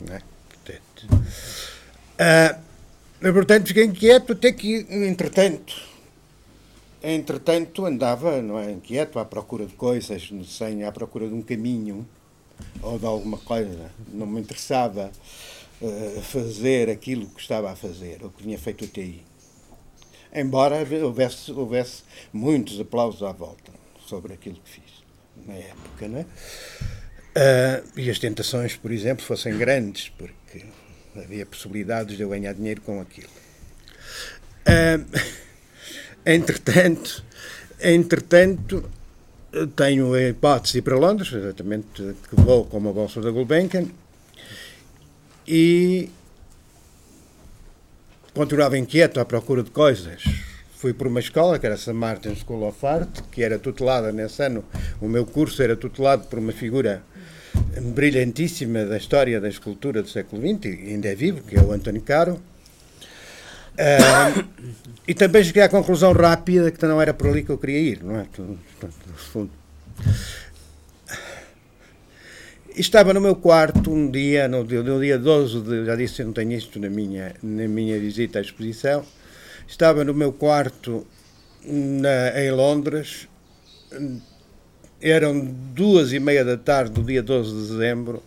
Né? Portanto, uh, portanto, fiquei inquieto até que, entretanto, entretanto andava não é, inquieto à procura de coisas, sem, à procura de um caminho ou de alguma coisa. Não me interessava fazer aquilo que estava a fazer, ou que tinha feito até aí. Embora houvesse, houvesse muitos aplausos à volta sobre aquilo que fiz na época, não é? Uh, e as tentações, por exemplo, fossem grandes, porque havia possibilidades de eu ganhar dinheiro com aquilo. Uh, entretanto, entretanto, tenho a hipótese de ir para Londres, exatamente que vou com uma bolsa da Gulbenkian, e continuava inquieto à procura de coisas. Fui para uma escola, que era a St. Martin's School of Art, que era tutelada nesse ano, o meu curso era tutelado por uma figura brilhantíssima da história da escultura do século XX, ainda é vivo, que é o António Caro. Uh, e também cheguei à conclusão rápida que não era por ali que eu queria ir, não é? Estava no meu quarto um dia, no, no dia 12 de, já disse, eu não tenho isto na minha, na minha visita à exposição, estava no meu quarto na, em Londres, eram duas e meia da tarde do dia 12 de dezembro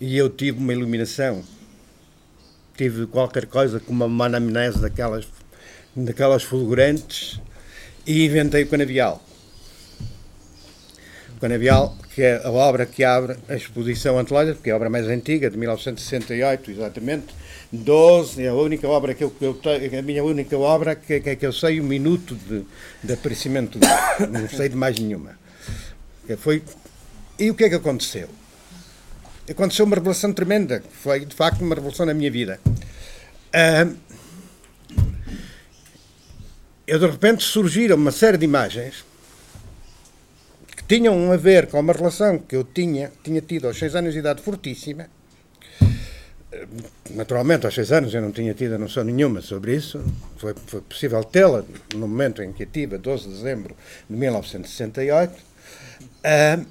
e eu tive uma iluminação. Tive qualquer coisa como uma anamnese daquelas, daquelas fulgurantes e inventei o canavial. Canavial, que é a obra que abre a exposição antológica, porque é a obra mais antiga, de 1968, exatamente. 12, é a única obra que eu, eu tenho, a minha única obra que, que, que eu sei o minuto de, de aparecimento dela. [coughs] Não sei de mais nenhuma. Foi... E o que é que aconteceu? Aconteceu uma revelação tremenda, foi de facto uma revolução na minha vida. Uh, eu de repente surgiram uma série de imagens que tinham a ver com uma relação que eu tinha, tinha tido aos seis anos de idade fortíssima. Naturalmente, aos seis anos eu não tinha tido noção nenhuma sobre isso. Foi, foi possível tê-la no momento em que a tive, 12 de dezembro de 1968 uh,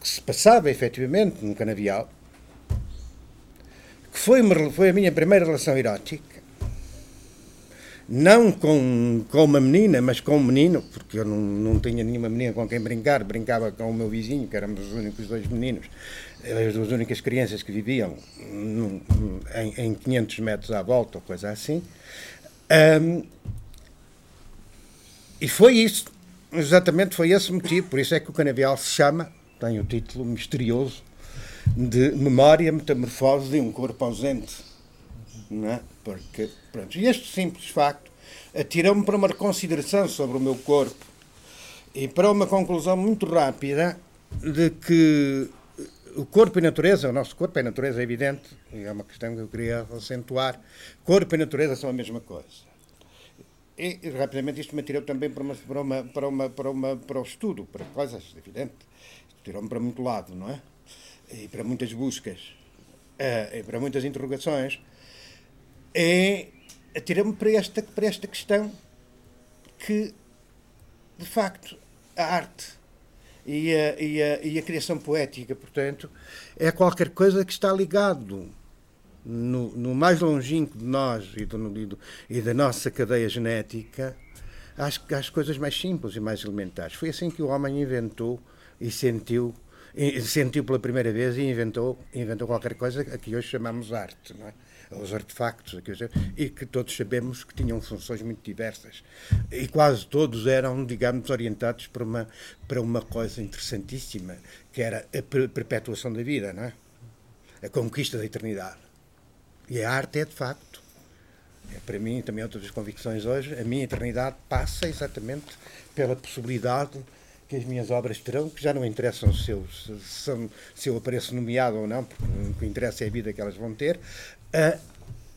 que se passava efetivamente no canavial, que foi, foi a minha primeira relação erótica, não com, com uma menina, mas com um menino, porque eu não, não tinha nenhuma menina com quem brincar, brincava com o meu vizinho, que éramos os únicos dois meninos, as duas únicas crianças que viviam num, em, em 500 metros à volta, ou coisa assim. Um, e foi isso. Exatamente, foi esse motivo. Por isso é que o canavial se chama, tem o título misterioso, de Memória Metamorfose de um Corpo Ausente. Não é? Porque, pronto, e este simples facto atirou-me para uma reconsideração sobre o meu corpo e para uma conclusão muito rápida de que o corpo e natureza, o nosso corpo e natureza é evidente, e é uma questão que eu queria acentuar, corpo e natureza são a mesma coisa. E, rapidamente isto me tirou também para, uma, para, uma, para, uma, para, uma, para o estudo, para coisas, evidente. Tirou-me para muito lado, não é? E para muitas buscas, uh, e para muitas interrogações. E tirou-me para esta, para esta questão que, de facto, a arte e a, e a, e a criação poética, portanto, é qualquer coisa que está ligado no, no mais longínquo de nós e, do, e da nossa cadeia genética às, às coisas mais simples e mais elementares. Foi assim que o homem inventou e sentiu sentiu pela primeira vez e inventou, inventou qualquer coisa que hoje chamamos arte, não é? Os artefactos, e que todos sabemos que tinham funções muito diversas. E quase todos eram, digamos, orientados para uma, para uma coisa interessantíssima, que era a perpetuação da vida, não é? a conquista da eternidade. E a arte é, de facto, é, para mim, também outras das convicções hoje, a minha eternidade passa exatamente pela possibilidade que as minhas obras terão, que já não interessam se eu, se, se eu apareço nomeado ou não, porque o que interessa é a vida que elas vão ter, uh,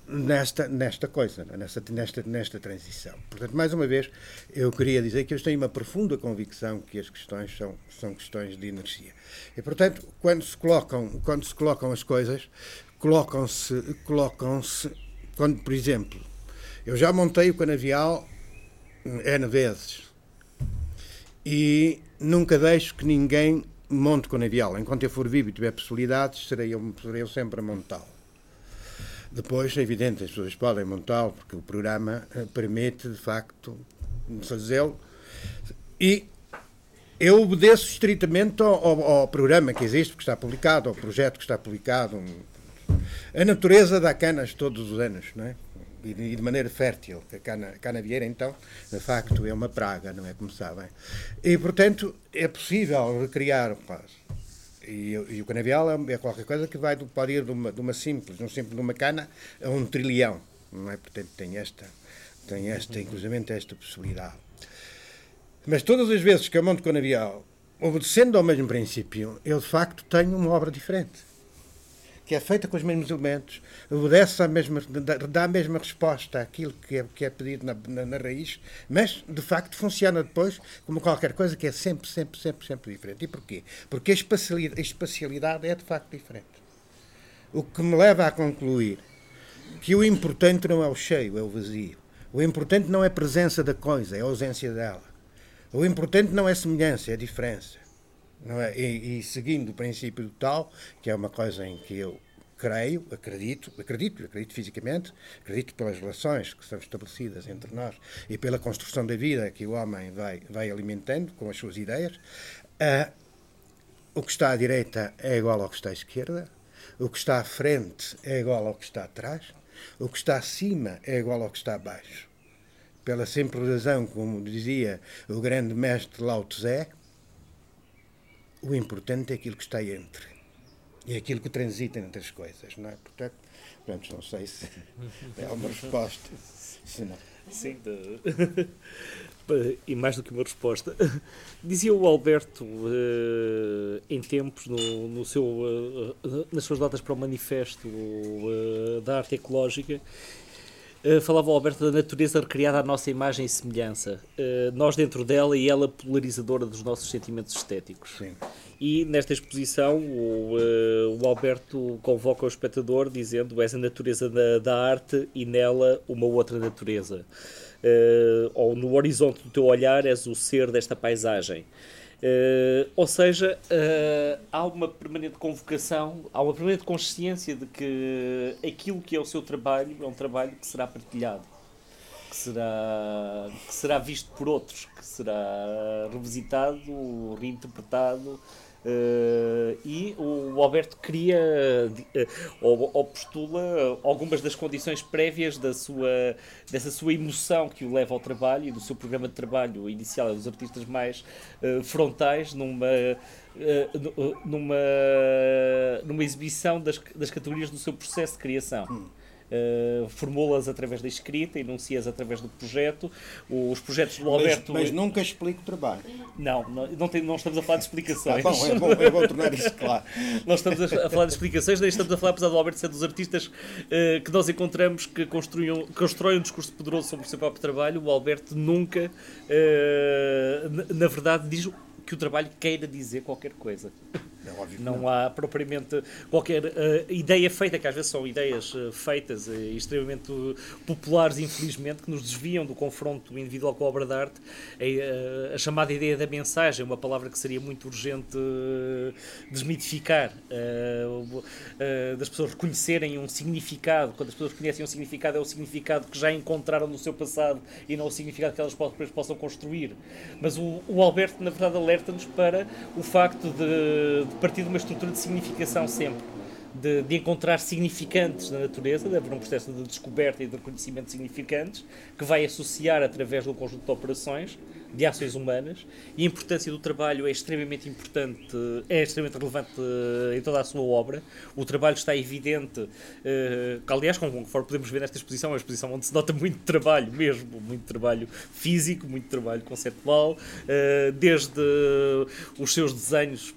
nesta, nesta coisa, é? nesta, nesta, nesta transição. Portanto, mais uma vez, eu queria dizer que eu tenho uma profunda convicção que as questões são, são questões de energia. E, portanto, quando se colocam, quando se colocam as coisas, colocam-se, colocam-se, quando, por exemplo, eu já montei o canavial N vezes e nunca deixo que ninguém monte o canavial. Enquanto eu for vivo e tiver possibilidades, serei eu, serei eu sempre a montá-lo. Depois, é evidente, as pessoas podem montá-lo, porque o programa eh, permite, de facto, fazê-lo. E eu obedeço estritamente ao, ao, programa que existe, que está publicado, ao projeto que está publicado, a natureza dá canas todos os anos, não é? E de maneira fértil. A cana, a cana vieira, então, de facto, é uma praga, não é? Como sabem. E, portanto, é possível recriar quase e, o canavial é, é qualquer coisa que vai pode ir de uma, de uma simples, um simples de uma cana a um trilhão, não é? Portanto, tem esta, tem esta, inclusive esta possibilidade. Mas todas as vezes que eu monto canavial, obedecendo ao mesmo princípio, eu de facto tenho uma obra diferente que é feita com os mesmos elementos, obedece à mesma, dá a mesma resposta àquilo que é, que é pedido na, na, na, raiz, mas de facto funciona depois como qualquer coisa que é sempre, sempre, sempre, sempre diferente. E porquê? Porque a espacialidade, a espacialidade é de facto diferente. O que me leva a concluir que o importante não é o cheio, é o vazio. O importante não é a presença da coisa, é a ausência dela. O importante não é semelhança, é diferença. É? E, e, seguindo o princípio do tal, que é uma coisa em que eu creio, acredito, acredito, acredito fisicamente, acredito pelas relações que são estabelecidas entre nós e pela construção da vida que o homem vai, vai alimentando com as suas ideias, uh, o que está à direita é igual ao que está à esquerda, o que está à frente é igual ao que está atrás, o que está acima é igual ao que está abaixo. Pela simples razão, como dizia o grande mestre Lao Tse, o importante é aquilo que está entre. E é aquilo que transita entre as coisas, não é? Portanto, portanto não sei se é uma resposta. Se não. Sim, de... [laughs] e mais do que uma resposta. Dizia o Alberto, uh, em tempos, no, no seu, uh, nas suas notas para o manifesto da arte ecológica, Uh, falava o Alberto da natureza recriada à nossa imagem e semelhança. Uh, nós dentro dela e ela polarizadora dos nossos sentimentos estéticos. Sim. E nesta exposição o, uh, o Alberto convoca o espectador dizendo és a natureza da, da arte e nela uma outra natureza. ou no horizonte do teu olhar és o ser desta paisagem. Uh, ou seja, uh, há uma permanente convocação, há uma permanente consciência de que aquilo que é o seu trabalho é um trabalho que será partilhado, que será, que será visto por outros, que será revisitado, reinterpretado Uh, e o Alberto cria uh, ou, ou, postula algumas das condições prévias da sua, dessa sua emoção que o leva ao trabalho e do seu programa de trabalho inicial é dos artistas mais uh, frontais numa, numa, numa exibição das, das categorias do seu processo de criação. Hum uh, formula-as através da escrita, enuncia-as através do projeto. Os projetos do Alberto. Mas, mas nunca explica o trabalho. Não, não, não, tem, não estamos a falar de explicações. Ah, bom, é bom, é bom tornar isso claro. [laughs] nós estamos a, a, falar de explicações, nem estamos a falar, apesar do Alberto ser dos artistas uh, que nós encontramos que construem, constroem um discurso poderoso sobre o seu próprio trabalho. O Alberto nunca, uh, na, na verdade, diz que o trabalho queira dizer qualquer coisa. É não, não, há propriamente qualquer uh, ideia feita, que às vezes são ideias uh, feitas e uh, extremamente populares, infelizmente, que nos desviam do confronto individual com a obra de arte. a chamada ideia da mensagem, uma palavra que seria muito urgente desmitificar, das pessoas reconhecerem um significado. Quando as pessoas reconhecem um significado, é o significado que já encontraram no seu passado e não o significado que elas depois possam construir. Mas o, o Alberto, na verdade, alerta-nos para o facto de de partir de uma estrutura de significação sempre. De, de, encontrar significantes na natureza, de haver um processo de descoberta e de reconhecimento de significantes, que vai associar através de um conjunto de operações de ações humanas e a importância do trabalho é extremamente importante, é extremamente relevante eh, em toda a sua obra. O trabalho está evidente, eh, que aliás, conforme podemos ver nesta exposição, é uma exposição onde se nota muito trabalho mesmo, muito trabalho físico, muito trabalho conceptual, eh, desde os seus desenhos,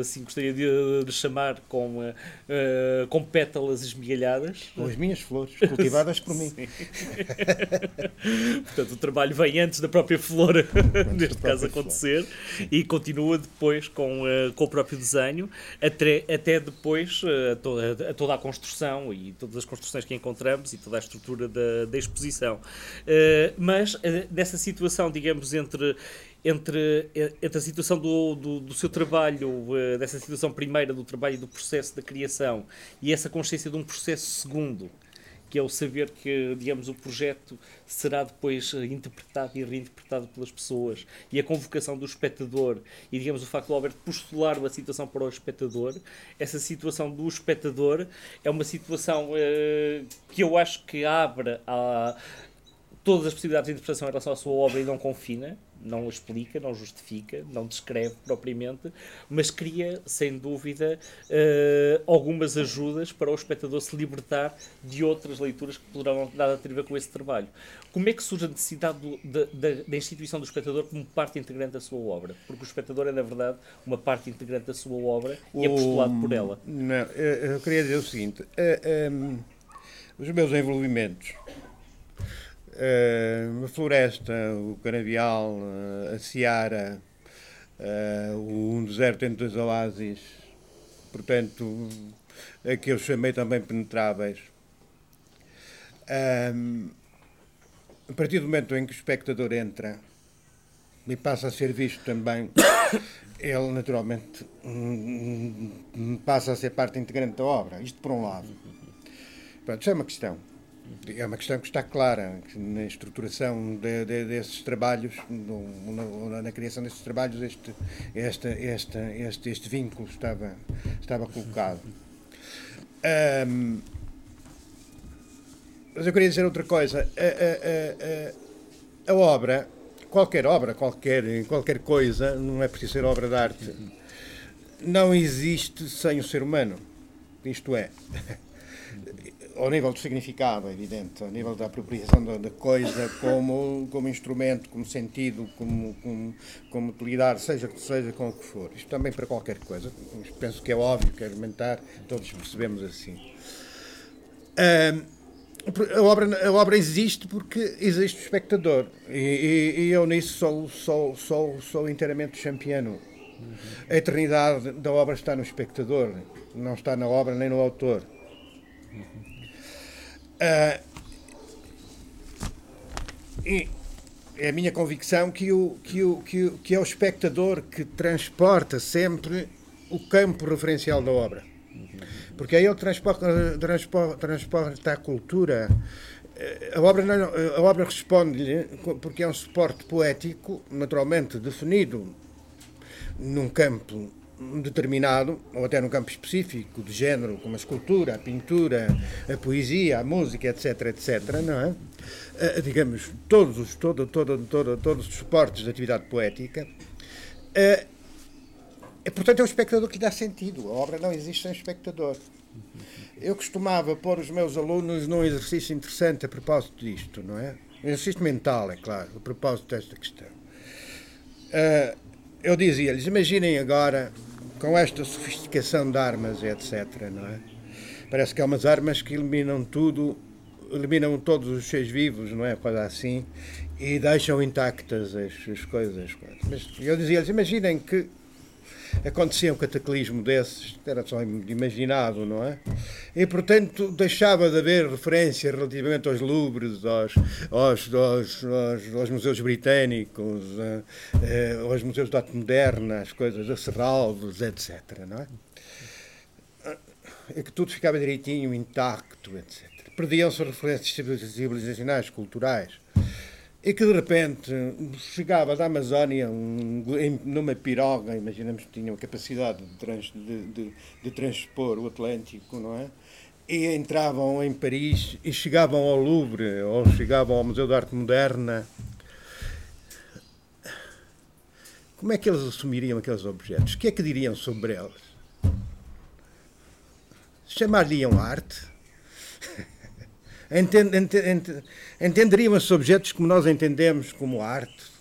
assim gostaria de, chamar, com, com pétalas esmigalhadas. Com as minhas flores, cultivadas por mim. [laughs] [laughs] Portanto, o trabalho vem antes da própria flor [laughs] neste caso acontecer, e continua depois com, uh, com o próprio desenho, até, até depois uh, toda, toda a construção e todas as construções que encontramos e toda a estrutura da, da exposição. Uh, mas dessa situação, digamos, entre entre, entre a situação do, do, do, seu trabalho, dessa situação primeira do trabalho e do processo da criação, e essa consciência de um processo segundo, que é o saber que, digamos, o projeto será depois eh, interpretado e reinterpretado pelas pessoas e a convocação do espectador e, digamos, o facto de Albert postular uma situação para o espectador, essa situação do espectador é uma situação uh, que eu acho que abre a todas as possibilidades de interpretação em relação à sua obra e não confina, não explica, não justifica, não descreve propriamente, mas cria, sem dúvida, uh, algumas ajudas para o espectador se libertar de outras leituras que poderão nada ter a ver com esse trabalho. Como é que surge a necessidade do, da, da, da, instituição do espectador como parte integrante da sua obra? Porque o espectador é, na verdade, uma parte integrante da sua obra e é postulado por ela. Não, eu queria dizer o seguinte: uh, eh, um, ehm, os meus envolvimentos a floresta, o canavial, uh, a seara, uh, um deserto entre dois oásis, portanto, a que eu chamei também penetráveis. Um, a partir do momento em que o espectador entra e passa a ser visto também, [coughs] ele naturalmente hum, hum, passa a ser parte integrante da obra. Isto por um lado. Pronto, isso é uma questão. É uma questão que está clara na estruturação de, de, desses trabalhos, no, na, na, criação desses trabalhos, este, este, este, este, este vínculo estava, estava colocado. Um, mas eu queria dizer outra coisa. A, a, a, a, obra, qualquer obra, qualquer, qualquer coisa, não é preciso ser obra de arte, não existe sem o ser humano. Isto é, ao nível do significado, é evidente, ao nível da apropriação da, coisa como, como instrumento, como sentido, como, como, como utilidade, seja, seja com o que for. Isto também para qualquer coisa. Penso que é óbvio que argumentar, todos percebemos assim. a, obra, a obra existe porque existe o espectador e, e, e eu nisso sou, sou, sou, sou inteiramente champiano. A eternidade da obra está no espectador, não está na obra nem no autor. Uh, é a minha convicção que, o, que, o, que, o, que é o espectador que transporta sempre o campo referencial da obra. Porque aí ele transporta, transporta, transporta a cultura. A obra, não, a obra responde-lhe, porque é um suporte poético, naturalmente definido num campo determinado, ou até num campo específico, de género, como a escultura, a pintura, a poesia, a música, etc., etc., não é? Uh, digamos, todos os, todo, todo, todo, todos os suportes de atividade poética. Uh, portanto, é o espectador que dá sentido. A obra não existe sem espectador. Eu costumava pôr os meus alunos num exercício interessante a propósito disto, não é? Um exercício mental, é claro, a propósito desta questão. Uh, eu dizia-lhes, imaginem agora com esta sofisticação de armas, etc. Não é? Parece que há umas armas que eliminam tudo, eliminam todos os seres vivos, não é? Coisa assim, e deixam intactas as, as coisas. Mas eu dizia-lhes: imaginem que acontecia um cataclismo desses, era só imaginado, não é? E, portanto, deixava de haver referência relativamente aos Louvres, aos, aos, aos, aos, museus britânicos, eh, eh, aos museus de arte moderna, as coisas, a Serralves, etc., não é? E que tudo ficava direitinho, intacto, etc. Perdiam-se referências civilizacionais, culturais e que de repente chegava da Amazónia um, numa piroga, imaginamos que tinham capacidade de, trans, de, de, de, transpor o Atlântico, não é? E entravam em Paris e chegavam ao Louvre ou chegavam ao Museu de Arte Moderna. Como é que eles assumiriam aqueles objetos? O que é que diriam sobre eles? Chamar-lhe-iam arte? Entenderiam esses objetos como nós entendemos como arte?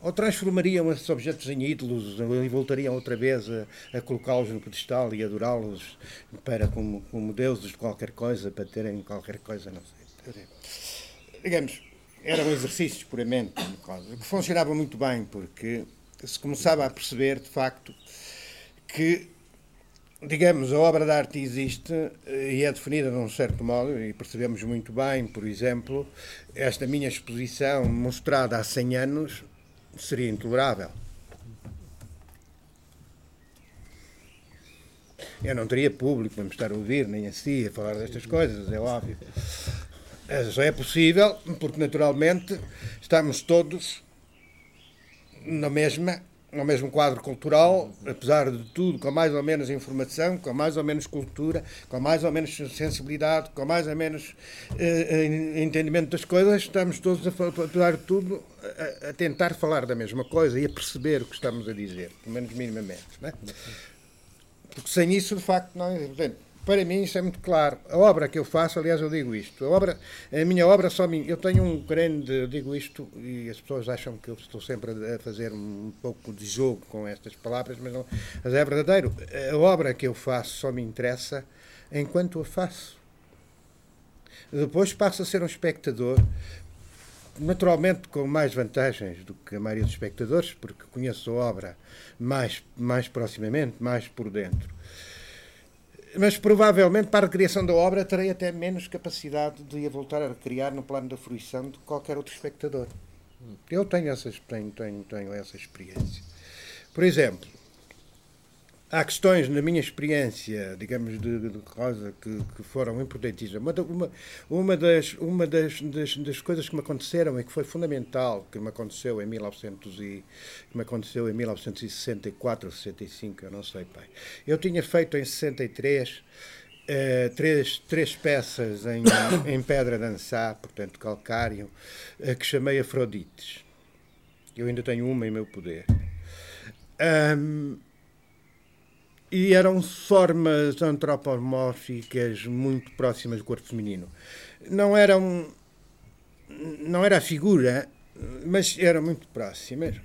Ou transformariam esses objetos em ídolos e voltariam outra vez a, a colocá-los no pedestal e adorá-los para como, como deuses de qualquer coisa, para terem qualquer coisa, não sei. Digamos, eram exercícios puramente, que funcionava muito bem, porque se começava a perceber, de facto, que digamos, a obra de arte existe eh, e é definida de um certo modo, e percebemos muito bem, por exemplo, esta minha exposição mostrada há 100 anos seria intolerável. Eu não teria público para me estar a ouvir, nem assim, a falar destas coisas, é óbvio. Só é possível porque, naturalmente, estamos todos na mesma ao mesmo quadro cultural, apesar de tudo, com mais ou menos informação, com mais ou menos cultura, com mais ou menos sensibilidade, com mais ou menos uh, entendimento das coisas, estamos todos, a, apesar de tudo, a, a, tentar falar da mesma coisa e a perceber o que estamos a dizer, pelo menos minimamente. É? Porque sem isso, de facto, não é. Para mim isso é muito claro. A obra que eu faço, aliás, eu digo isto. A, obra, a minha obra só me. Eu tenho um grande. Eu digo isto e as pessoas acham que eu estou sempre a fazer um pouco de jogo com estas palavras, mas, não, mas é verdadeiro. A obra que eu faço só me interessa enquanto a faço. Depois passo a ser um espectador, naturalmente com mais vantagens do que a maioria dos espectadores, porque conheço a obra mais, mais proximamente, mais por dentro mas provavelmente para a recriação da obra terei até menos capacidade de a voltar a recriar no plano da fruição do que qualquer outro espectador. Eu tenho essa, tenho, tenho, tenho essa experiência. Por exemplo, há questões na minha experiência, digamos, de, de Rosa, que, que, foram importantíssimas. Uma, uma, das, uma das, das, das, coisas que me aconteceram e que foi fundamental, que me aconteceu em 1900 e, que me aconteceu em 1964 ou 65, eu não sei, pai. Eu tinha feito em 63 Uh, três, três peças em, [coughs] em pedra dançar, portanto calcário, uh, que chamei Afrodites. Eu ainda tenho uma em meu poder. Um, e eram formas antropomórficas muito próximas do corpo feminino. Não eram. Não era a figura, mas eram muito próximas.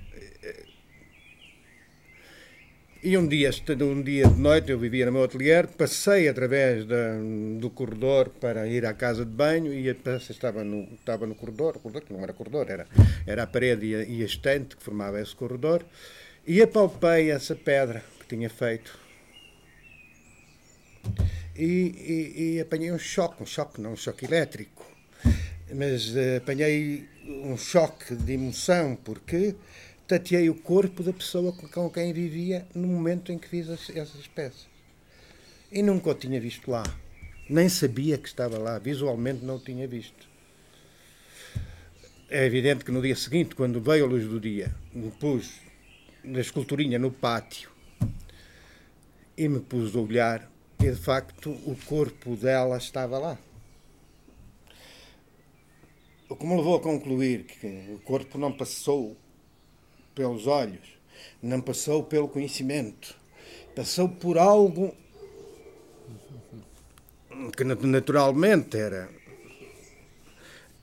E um dia, um dia de noite, eu vivia no meu ateliê, passei através da, do corredor para ir à casa de banho e estava no, estava no corredor, corredor que não era corredor, era, era a parede e a, e a estante que formava esse corredor, e apalpei essa pedra que tinha feito e, e, e, apanhei um choque, um choque, não um choque elétrico, mas uh, apanhei um choque de emoção, porque tateei o corpo da pessoa com quem vivia no momento em que fiz as, essas peças. E nunca o tinha visto lá. Nem sabia que estava lá. Visualmente não o tinha visto. É evidente que no dia seguinte, quando veio a luz do dia, me pus na esculturinha no pátio e me pus a olhar e de facto o corpo dela estava lá. O que me levou a concluir que o corpo não passou pelos olhos, não passou pelo conhecimento, passou por algo que naturalmente era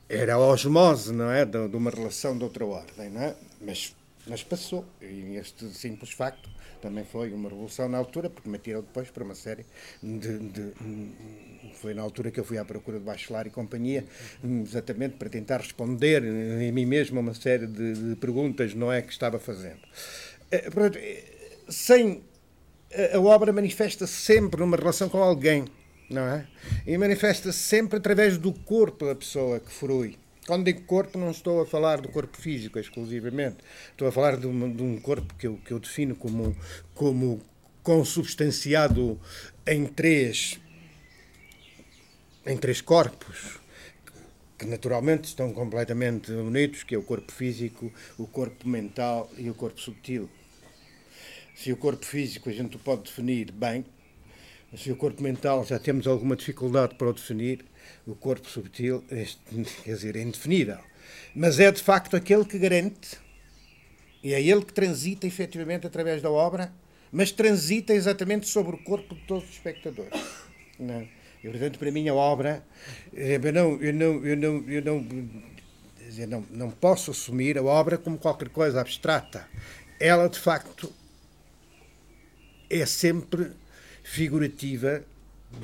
era osmose, não é, de, uma relação de outra ordem, não é? Mas mas passou, e este simples facto também foi uma revolução na altura, porque me tirou depois para uma série de, de, Foi na altura que eu fui à procura de Bachelar e companhia, exatamente para tentar responder em mim mesmo uma série de, de perguntas, não é, que estava fazendo. Eh, eh, sem. A obra manifesta-se sempre numa relação com alguém, não é? E manifesta-se sempre através do corpo da pessoa que frui quando digo corpo, não estou a falar do corpo físico exclusivamente. Estou a falar de um, de um corpo que eu, que eu defino como, como consubstanciado em três, em três corpos que naturalmente estão completamente unidos, que é o corpo físico, o corpo mental e o corpo subtil. Se o corpo físico a gente pode definir bem, se o corpo mental já temos alguma dificuldade para o definir, o corpo subtil, [laughs] quer dizer, é indefinível. Mas é de facto aquele que garante, e é ele que transita efetivamente através da obra, mas transita exatamente sobre o corpo de todos os espectadores. Não. É? E, portanto, para mim, a obra, eh, eu não, eu não, eu não, eu não, eu não, não posso assumir a obra como qualquer coisa abstrata. Ela, de facto, é sempre figurativa,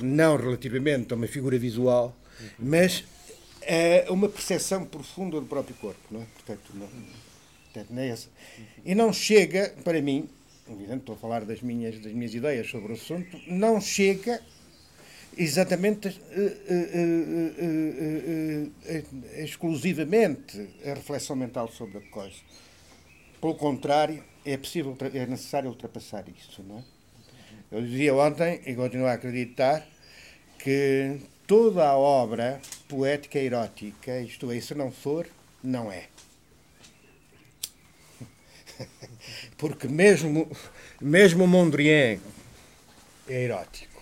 não relativamente a uma figura visual, mas é uma percepção profunda do próprio corpo, não é? Portanto, não, portanto, não é essa. E não chega, para mim, evidente, estou a falar das minhas, das minhas ideias sobre o assunto, não chega exatamente uh, uh, uh, exclusivamente a reflexão mental sobre a coisa. Pelo contrário, é possível, é necessário ultrapassar isso, não é? Eu dizia ontem, e continuo a acreditar, que toda a obra poética erótica, isto é, se não for, não é. [laughs] Porque mesmo, mesmo Mondrian é erótico.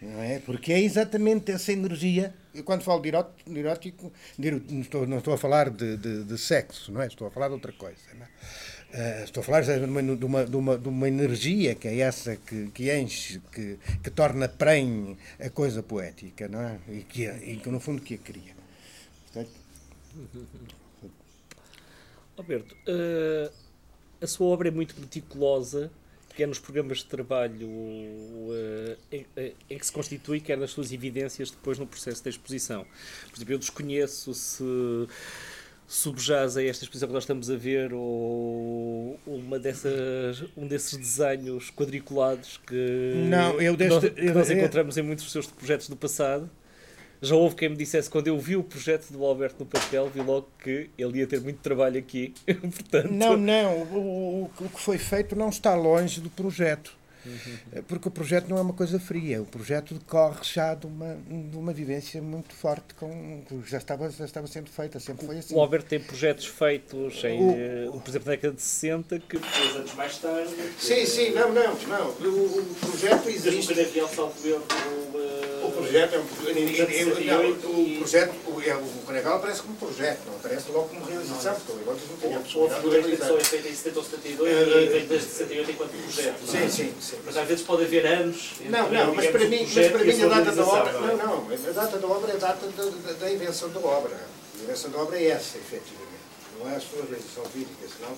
Não é? Porque é exatamente essa energia. Eu, quando falo de erótico, de erótico não, estou, não estou a falar de, de, de, sexo, não é? estou a falar de outra coisa. Uh, estou a falar de uma, de, uma, de, uma, energia que é essa que, que enche, que, que torna prenhe a coisa poética, não é? E que, e que no fundo que a cria. Portanto, Alberto, uh, a sua obra é muito meticulosa, quer nos programas de trabalho uh, em, em, que se constitui, quer nas suas evidências depois no processo da exposição. Por exemplo, eu desconheço se subjaz a esta exposição que nós estamos a ver ou uma dessas, um desses desenhos quadriculados que, Não, eu deste, que nós, que nós encontramos em muitos dos seus projetos do passado já houve quem me dissesse, quando eu vi o projeto do Alberto no papel, vi logo que ele ia ter muito trabalho aqui. [laughs] Portanto... Não, não, o, o, o, que foi feito não está longe do projeto. Uhum. Porque o projeto não é uma coisa fria, o projeto decorre já de uma, de uma vivência muito forte, com, já, estava, já estava sendo feita, sempre foi assim. O Alberto tem projetos feitos, em, o, por exemplo, na década de 60, que dois anos mais tarde. Sim, sim, não, não, não. O, o projeto existe. O erro, o projeto é um projeto. O projeto, o Canegal aparece como projeto, não aparece logo como realização, não tem a possibilidade de é feita em 70 ou 72 e vem desde 68 enquanto projeto. Sim, sim, sim. Mas às vezes pode haver anos. Não, não, mas para mim, mas para mim a data da obra. Não, não, a data da obra é a data da, da invenção da obra. A invenção da obra é essa, efetivamente não é a sua realização física, senão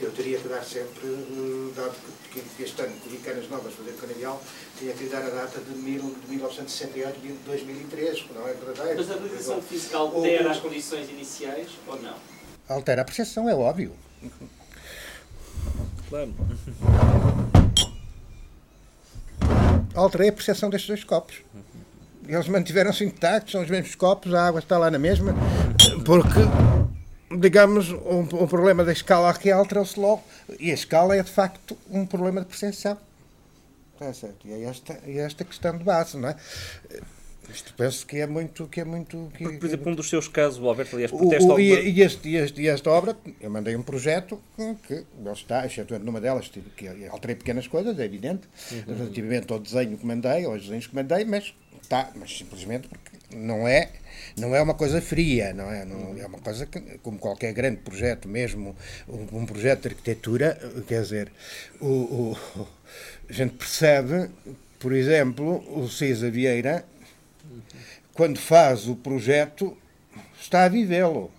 eu teria que dar sempre, eh, dado que, que este ano que vi canas novas fazer canavial, tinha que lhe dar a data de, mil, de 1968 e de 2003, que não é verdadeiro. Mas a realização física altera ou, as condições iniciais ou não? Altera a percepção, é óbvio. Claro. Alterei a percepção destes dois copos. Eles mantiveram-se intactos, são os mesmos copos, a água está lá na mesma, porque digamos, um, um, problema da escala aqui alterou-se logo. E a escala é, de facto, um problema de percepção. É certo. E é esta, é esta questão de base, não é? Isto penso que é muito. Que é muito que, por exemplo, um dos seus casos, o Alberto, aliás, protesta. O, e, e, este, e, este, e esta obra, eu mandei um projeto que não está, exceto numa delas, tive que alterei pequenas coisas, é evidente, uhum. relativamente ao desenho que mandei, aos desenhos que mandei, mas está, mas simplesmente porque não é não é uma coisa fria, não é? Não, é uma coisa que, como qualquer grande projeto, mesmo um, um projeto de arquitetura, quer dizer, o, o, a gente percebe, por exemplo, o César Vieira, quando faz o projeto, está a vivê-lo.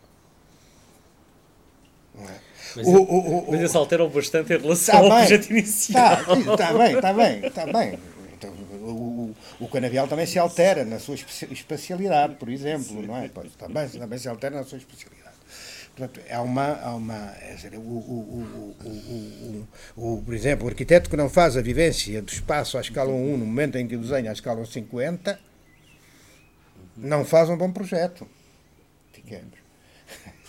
Mas, o, o, o, mas isso altera bastante em relação tá ao bem, projeto inicial. Está, está bem, está bem, está bem. Então, o, o canavial também se altera na sua especialidade, por exemplo, não é? Também, também se altera na sua especialidade. Portanto, há uma. Há uma é dizer, o, o, o, o, por exemplo, o arquiteto que não faz a vivência do espaço à escala 1 no momento em que desenha à escala 50, não faz um bom projeto. Digamos.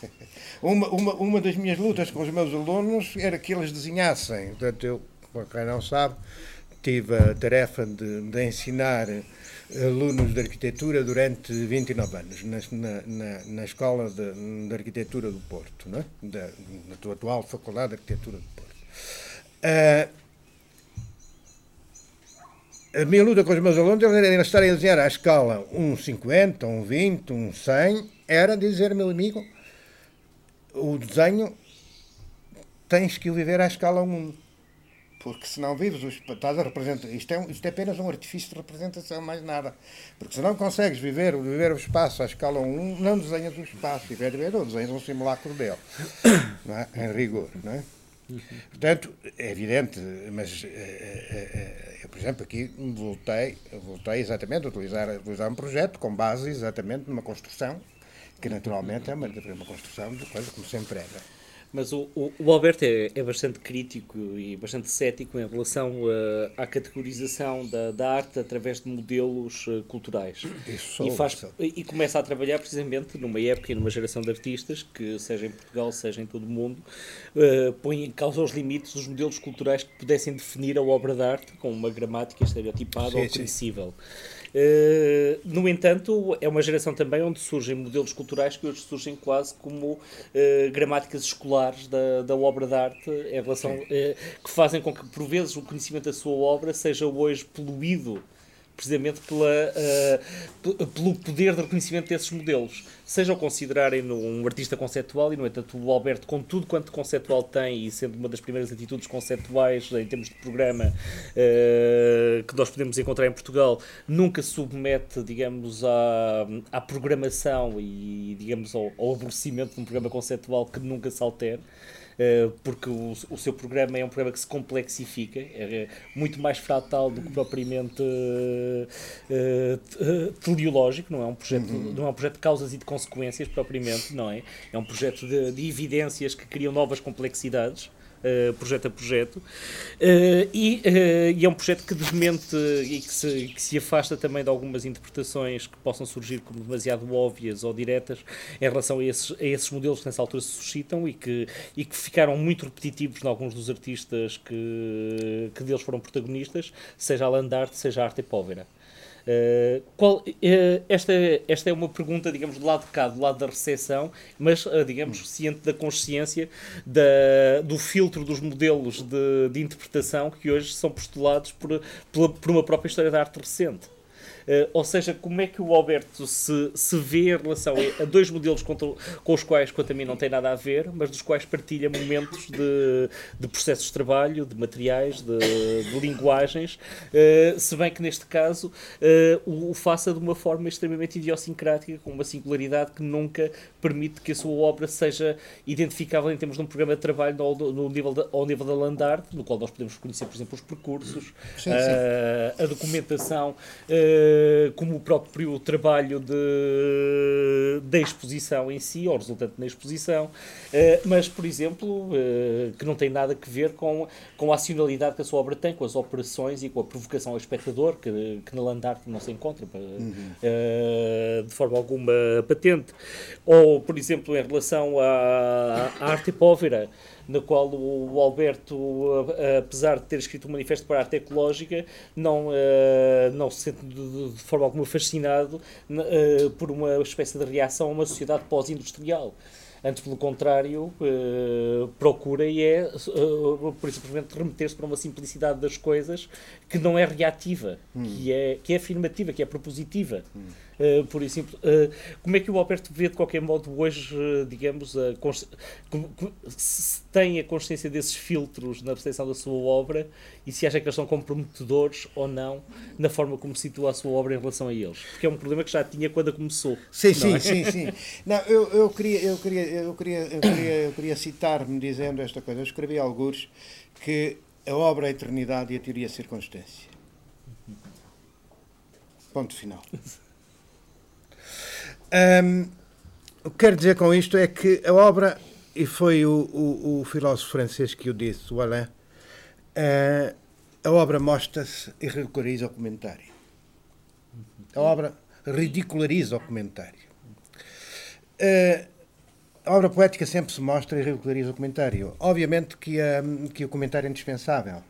[laughs] Uma, uma, uma das minhas lutas com os meus alunos era que eles desenhassem. Portanto, eu, para quem não sabe, tive a tarefa de, de, ensinar alunos de arquitetura durante 29 anos na, na, na Escola de, de, Arquitetura do Porto, é? da, da atual Faculdade de Arquitetura do Porto. Uh, a minha luta com os meus alunos era estarem a desenhar à escala 1,50, 1,20, 1,100, era dizer, meu amigo, o desenho tens que viver à escala 1 porque se não vives, os, estás a representar. Isto é, isto é apenas um artifício de representação, mais nada. Porque se não consegues viver, viver o espaço à escala 1, não desenhas o espaço, efetivamente, ou desenhas um simulacro dele. [coughs] Não é? Em rigor. Não é? Portanto, é evidente, mas, é, é, eu, por exemplo, aqui voltei, voltei exatamente a utilizar, a utilizar um projeto com base exatamente numa construção, que naturalmente é uma, uma construção de coisa como se emprega. Mas o, o, o Alberto é, é, bastante crítico e bastante cético em relação uh, à categorização da, da, arte através de modelos uh, culturais. Isso e, faz, e começa a trabalhar precisamente numa época e numa geração de artistas que, seja em Portugal, seja em todo o mundo, uh, põe em causa os limites dos modelos culturais que pudessem definir a obra de arte com uma gramática estereotipada sim, ou. Uh, no entanto, é uma geração também onde surgem modelos culturais que hoje surgem quase como uh, gramáticas escolares da, da obra de arte em relação, uh, que fazem com que, por vezes, o conhecimento da sua obra seja hoje poluído precisamente pela, uh, pelo poder de reconhecimento desses modelos. Seja o considerarem um artista conceptual, e no entanto o Alberto, com tudo quanto conceptual tem, e sendo uma das primeiras atitudes conceptuais em termos de programa uh, que nós podemos encontrar em Portugal, nunca submete, digamos, à, à programação e, digamos, ao, ao aborrecimento de um programa conceptual que nunca se altere. Eh, porque o, o, seu programa é um programa que se complexifica, é, é muito mais fratal do que propriamente uh, uh, teleológico, não é um projeto, uhum. não é um projeto de causas e de consequências propriamente, não é? É um projeto de, de evidências que criam novas complexidades. Uh, projeto a projeto, uh, e, uh, e, é um projeto que desmente e que se, que se afasta também de algumas interpretações que possam surgir como demasiado óbvias ou diretas em relação a esses, a esses modelos que nessa altura se suscitam e que, e que ficaram muito repetitivos em alguns dos artistas que, que deles foram protagonistas, seja a Landarte, seja Arte Povera. Uh, qual, uh, esta, esta é uma pergunta, digamos, do lado de cá, do lado da recepção, mas, uh, digamos, ciente da consciência da, do filtro dos modelos de, de interpretação que hoje são postulados por, por, por uma própria história da arte recente. Uh, ou seja, como é que o Alberto se, se vê em relação a, a dois modelos com, com, os quais, quanto a mim, não tem nada a ver, mas dos quais partilha momentos de, de processos de trabalho, de materiais, de, de linguagens, uh, se bem que neste caso uh, o, o, faça de uma forma extremamente idiosincrática, com uma singularidade que nunca permite que a sua obra seja identificável em termos de um programa de trabalho no, no nível da, ao nível da Landarte, no qual nós podemos conhecer, por exemplo, os percursos, sim, sim. a documentação. Eh, como o próprio trabalho de, da exposição em si, ou resultante da exposição, eh, mas, por exemplo, eh, que não tem nada a ver com, com a acionalidade que a sua obra tem, com as operações e com a provocação ao espectador, que, que na Landarte não se encontra uhum. de forma alguma patente. Ou, por exemplo, em relação à, à arte povera, na qual o Alberto, apesar de ter escrito um manifesto para a arte ecológica, não, uh, não se sente de, forma alguma fascinado uh, por uma espécie de reação a uma sociedade pós-industrial. Antes, pelo contrário, uh, procura e é, uh, por simplesmente, remeter-se para uma simplicidade das coisas que não é reativa, hum. que, é, que é afirmativa, que é propositiva. Hum. Uh, por isso, uh, como é que o Alberto vê, de qualquer modo, hoje, uh, digamos, a se tem a consciência desses filtros na percepção da sua obra e se acha que eles são comprometedores ou não na forma como situa a sua obra em relação a eles? Porque é um problema que já tinha quando começou. Sim, sim, é? sim, sim. Não, eu, eu, queria, eu, queria, eu, queria, eu, queria, eu queria citar-me dizendo esta coisa. Eu escrevi alguns que a obra é a eternidade e a teoria é a circunstância. Ponto final. [laughs] Um, o que quero dizer com isto é que a obra, e foi o, o, o filósofo francês que o disse, o Alain, uh, a obra mostra-se e ridiculariza o comentário. A obra ridiculariza o comentário. Uh, a obra poética sempre se mostra e ridiculariza o comentário. Obviamente que, que o comentário é indispensável.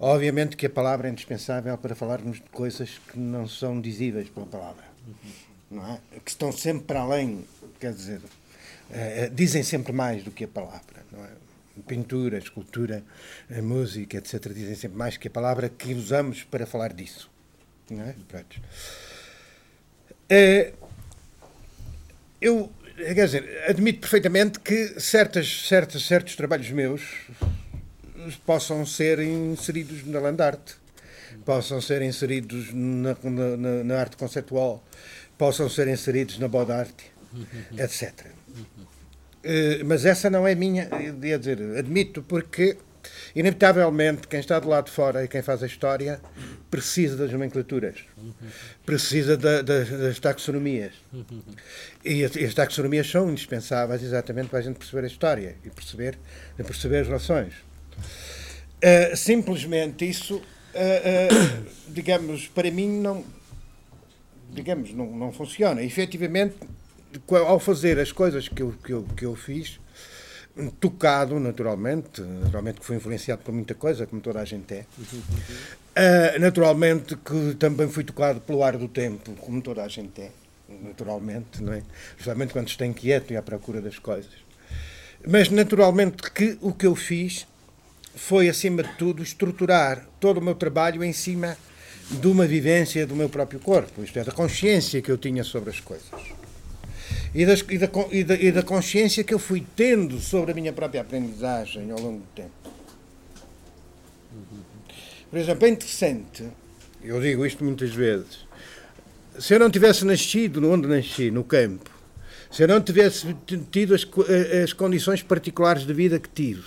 Obviamente que a palavra é indispensável para falarmos de coisas que não são dizíveis pela palavra não é? que estão sempre para além, quer dizer, uh, dizem sempre mais do que a palavra. Não é? Pintura, escultura, música, etc., dizem sempre mais que a palavra que usamos para falar disso. Não é? Eu, quer dizer, admito perfeitamente que certas, certas, certos trabalhos meus possam ser inseridos na landarte, possam ser inseridos na, na, na arte conceptual, possam ser inseridos na Bodarte, [laughs] etc. Uh, mas essa não é minha, ia dizer, admito, porque inevitavelmente quem está do lado de fora e quem faz a história precisa das nomenclaturas, precisa da, da, das taxonomias. E as, as, taxonomias são indispensáveis exatamente para a gente perceber a história e perceber, perceber as relações. Uh, simplesmente isso, uh, [coughs] digamos, para mim não digamos, não, não funciona. E, efetivamente, ao fazer as coisas que eu, que eu, que eu fiz, tocado naturalmente, naturalmente que foi influenciado por muita coisa, como toda a gente é, Uh, naturalmente que também fui tocado pelo ar do tempo, como toda a gente é, naturalmente, não é? Justamente quando está inquieto e à procura das coisas. Mas naturalmente que o que eu fiz foi, acima de tudo, estruturar todo o meu trabalho em cima de uma vivência do meu próprio corpo, isto é, da consciência que eu tinha sobre as coisas. E, das, e, da, e, da, e da consciência que eu fui tendo sobre a minha própria aprendizagem ao longo do tempo. Por exemplo, é interessante, eu digo isto muitas vezes, se eu não tivesse nascido onde nasci, no campo, se eu não tivesse tido as, as condições particulares de vida que tive,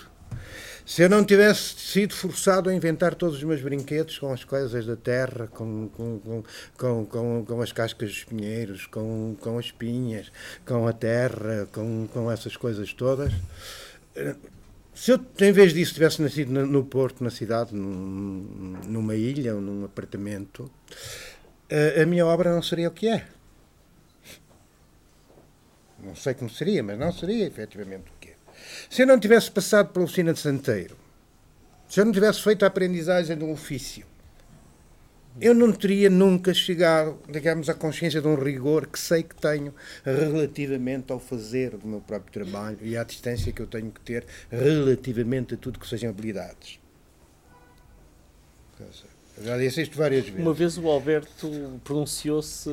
se eu não tivesse sido forçado a inventar todos os meus brinquedos com as coisas da terra, com, com, com, com, com as cascas dos pinheiros, com, com as pinhas, com a terra, com, com essas coisas todas, se eu, em vez disso, tivesse nascido no Porto, na cidade, num, numa ilha ou num apartamento, a, a minha obra não seria o que é. Não sei como seria, mas não seria efetivamente. Se eu não tivesse passado pela oficina de santeiro, se eu não tivesse feito a aprendizagem de um ofício, eu não teria nunca chegado, digamos, à consciência de um rigor que sei que tenho relativamente ao fazer do meu próprio trabalho e à distância que eu tenho que ter relativamente a tudo que sejam habilidades. Já disse isto várias vezes. Uma vez o Alberto pronunciou-se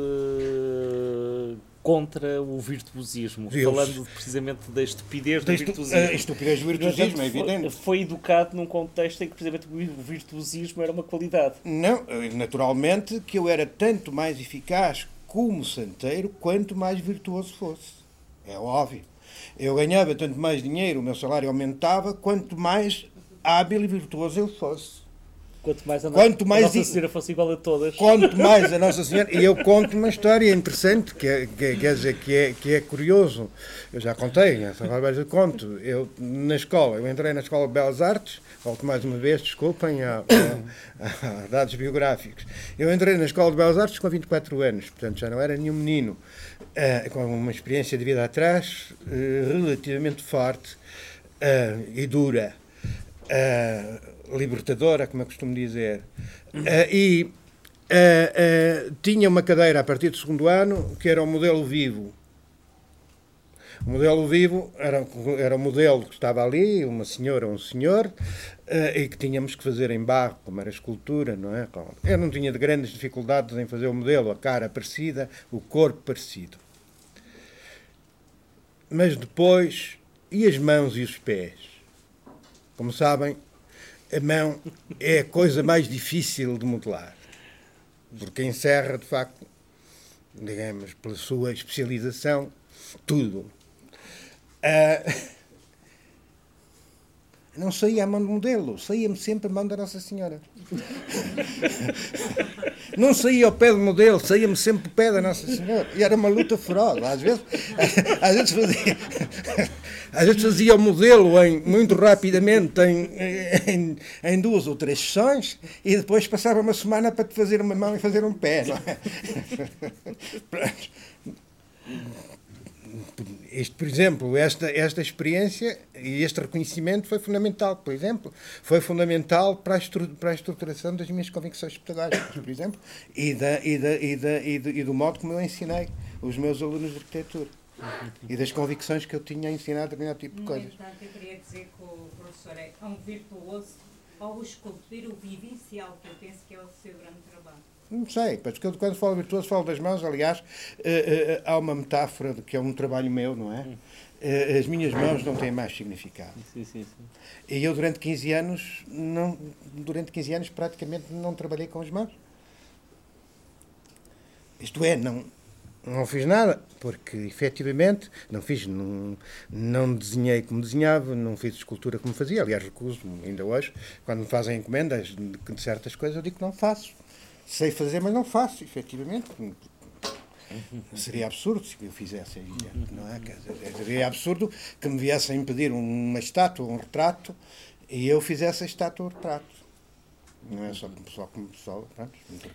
contra o virtuosismo, Deus. falando precisamente da estupidez do virtuosismo. A estupidez do virtuosismo, é evidente. Foi educado num contexto em que precisamente o virtuosismo era uma qualidade. Não, naturalmente que eu era tanto mais eficaz como santeiro quanto mais virtuoso fosse. É óbvio. Eu ganhava tanto mais dinheiro, o meu salário aumentava, quanto mais hábil e virtuoso eu fosse. Quanto mais a, quanto mais a Nossa Senhora fosse igual a todas. Quanto [laughs] mais a Nossa Senhora. E eu conto uma história interessante, que é, que, quer dizer, que é, que é curioso. Eu já contei, essa vez eu conto. Eu, na escola, eu entrei na Escola de Belas Artes, volto mais uma vez, desculpem, a, a, a, dados biográficos. Eu entrei na Escola de Belas Artes com 24 anos, portanto já não era nenhum menino, uh, com uma experiência de vida atrás uh, relativamente forte uh, e dura. Libertadora, como eu costumo dizer. Uh, e uh, uh, tinha uma cadeira a partir do segundo ano que era o modelo vivo. O modelo vivo era, era o modelo que estava ali, uma senhora um senhor, e que tínhamos que fazer em barro, como era escultura, não é? Eu não tinha de grandes dificuldades em fazer o modelo, a cara parecida, o corpo parecido. Mas depois, e as mãos e os pés? Como sabem, a mão é a coisa mais difícil de modelar, porque encerra, de facto, digamos, pela sua especialização, tudo. Uh, não saía a mão do modelo, saía-me sempre a mão da Nossa Senhora. Não saía ao pé do modelo, saía-me sempre o pé da Nossa Senhora. E era uma luta feroz. Às vezes, [laughs] às vezes, fazia, às vezes fazia o modelo em, muito rapidamente em, em, em, duas ou três sessões e depois passava uma semana para te fazer uma mão e fazer um pé. Não é? [laughs] este, por exemplo, esta, esta experiência e este reconhecimento foi fundamental, por exemplo, foi fundamental para a, estru, para a estruturação das minhas convicções pedagógicas, por exemplo, e, da, e, da, e, da, e, do, e do modo como eu ensinei os meus alunos de arquitetura e das convicções que eu tinha a ensinar determinado tipo de coisas. No entanto, eu queria dizer que o professor é um virtuoso ao esculpir o vivencial, que eu penso que é o seu grande trabalho. Não sei, porque eu, quando falo virtuoso falo das mãos, aliás, uh, uh, há uma metáfora de que é um trabalho meu, não é? Uh, as minhas mãos não têm mais significado. Sim, sim, sim. E eu durante 15 anos, não, durante 15 anos praticamente não trabalhei com as mãos. Isto é, não, não fiz nada, porque efetivamente não fiz, não, não desenhei como desenhava, não fiz escultura como fazia. Aliás, recuso ainda hoje, quando me fazem encomendas de certas coisas, eu digo que não faço sei fazer, mas não faço, efetivamente. Seria absurdo se eu fizesse, não é? Seria absurdo que me viessem pedir uma estátua, um retrato, e eu fizesse a estátua o retrato. Não é só só como pessoal, pronto,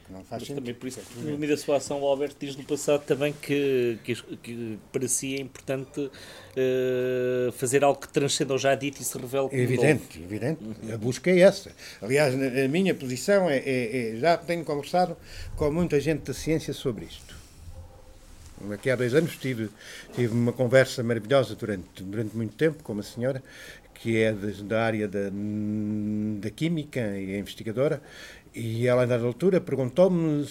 não faz Mas sentido. também por isso que no meio da sua ação o Alberto diz no passado também que, que, que para si é importante eh, fazer algo que transcenda o já dito e se revele como evidente, evidente. A busca é essa. Aliás, a minha posição é, é- é- Já tenho conversado com muita gente da ciência sobre isto. Aqui há dois anos tive, tive uma conversa maravilhosa durante, durante muito tempo com uma senhora que é de- da área da, da química e é investigadora. E ela, a dada altura, perguntou-me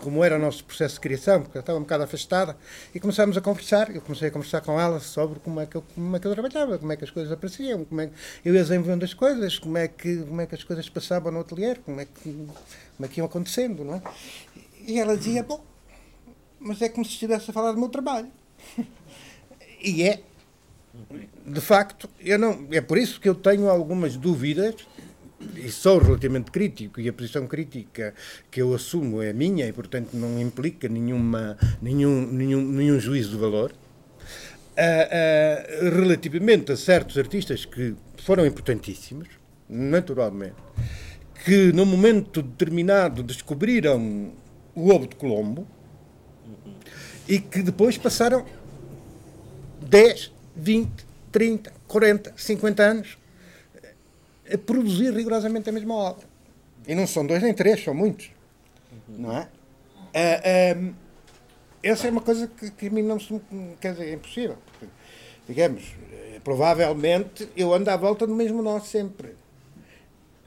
como era o nosso processo de criação, porque ela estava um bocado afastada, e começámos a conversar. Eu comecei a conversar com ela sobre como é que eu, como é que eu trabalhava, como é que as coisas apareciam, como é que eu ia desenvolvendo as coisas, como é que, como é que as coisas passavam no ateliê, como é que, como é que iam acontecendo, não é? E ela dizia, bom, mas é como se estivesse a falar do meu trabalho. [laughs] E é. De facto, eu não, é por isso que eu tenho algumas dúvidas e sou relativamente crítico e a posição crítica que eu assumo é minha e portanto não implica nenhuma, nenhum, nenhum, nenhum juízo de valor. Ah, ah, relativamente a certos artistas que foram importantíssimos naturalmente que num momento determinado descobriram o ovo de Colombo e que depois passaram 10, 20, 30, 40, 50 anos a produzir rigorosamente a mesma obra. E não são dois nem três, são muitos. Não é? Ah, essa é uma coisa que, que a mim não se. Quer dizer, é impossível. Porque, digamos, eh, provavelmente eu ando à volta do mesmo nó sempre.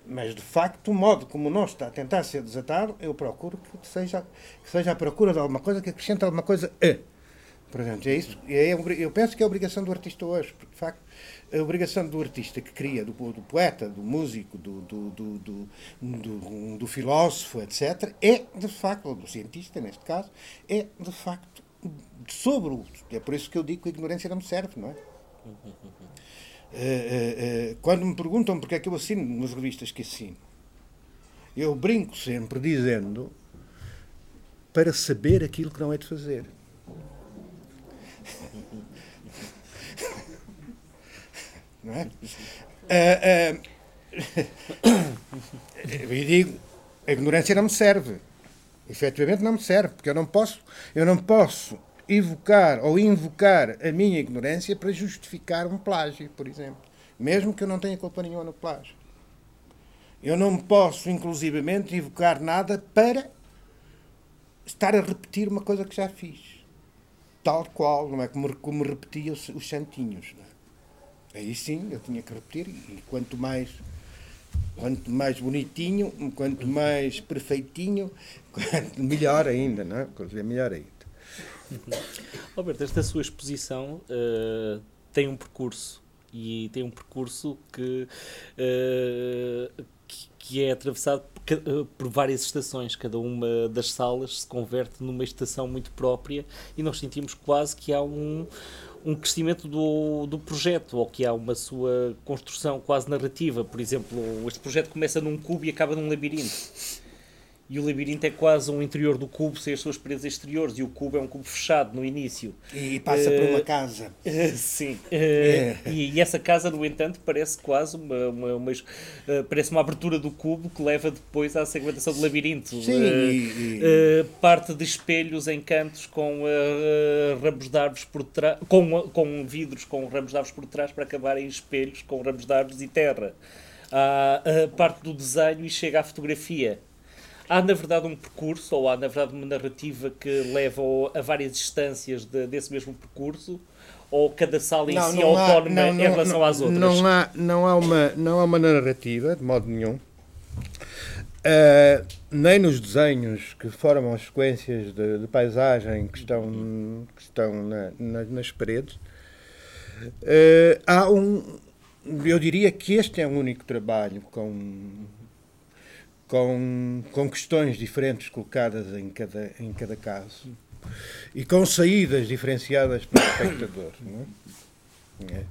Mas, de facto, o modo como o nó está a tentar ser desatado, eu procuro que seja, que seja a procura de alguma coisa que acrescente alguma coisa a. Portanto, é isso. É, eu penso que é a obrigação do artista hoje, porque, de facto, a obrigação do artista que cria, do, do poeta, do músico, do, do, do, do, do- filósofo, etc., é, de facto, ou do cientista, neste caso, é, de facto, sobre o. É por isso que eu digo que a ignorância não me serve, não é? [laughs] Eh, eh, eh, quando me perguntam porque é que eu assino nas revistas que assino, eu brinco sempre dizendo para saber aquilo que não é de fazer. Não é? Ah, ah, e digo, a ignorância não me serve. Efetivamente não me serve, porque eu não posso, eu não posso evocar ou invocar a minha ignorância para justificar um plágio, por exemplo. Mesmo que eu não tenha culpa nenhuma no plágio. Eu não posso, inclusivamente, invocar nada para estar a repetir uma coisa que já fiz. Tal qual, não é? Como, como repetia os, os santinhos. É? Aí sim, eu tinha que repetir, e quanto mais, quanto mais bonitinho, quanto mais perfeitinho, [laughs] quanto melhor ainda, não é? Quer dizer, melhor ainda. [laughs] Alberto, esta sua exposição eh, tem um percurso e tem um percurso que, eh, que, que é atravessado por, eh, por várias estações. Cada uma das salas se converte numa estação muito própria e nós sentimos quase que há um, um crescimento do, do projeto ou que há uma sua construção quase narrativa. Por exemplo, este projeto começa num cubo e acaba num labirinto. E o labirinto é quase um interior do cubo sem as suas paredes exteriores. E o cubo é um cubo fechado no início. E passa por uma casa. Sim. [laughs] Eh, e, e essa casa, no entanto, parece quase uma, uma, uma- parece uma abertura do cubo que leva depois à segmentação do labirinto. Sim, e- parte de espelhos em cantos com ramos de árvores por trás, com, com vidros com ramos de árvores por trás para acabar em espelhos com ramos de árvores e terra. Há a parte do desenho e chega à fotografia. Há, na verdade, um percurso, ou há, na verdade, uma narrativa que leva a várias instâncias de- desse mesmo percurso, ou cada sala em si é há- autónoma não, em relação às outras? Não há, não, há uma, não há uma narrativa, de modo nenhum. Ah, nem nos desenhos que formam as sequências de, de paisagem que estão, que estão na- na- nas paredes. Ah, há um. Eu diria que este é um único trabalho com, com, com questões diferentes colocadas em cada, em cada caso e com saídas diferenciadas para o espectador. É? É.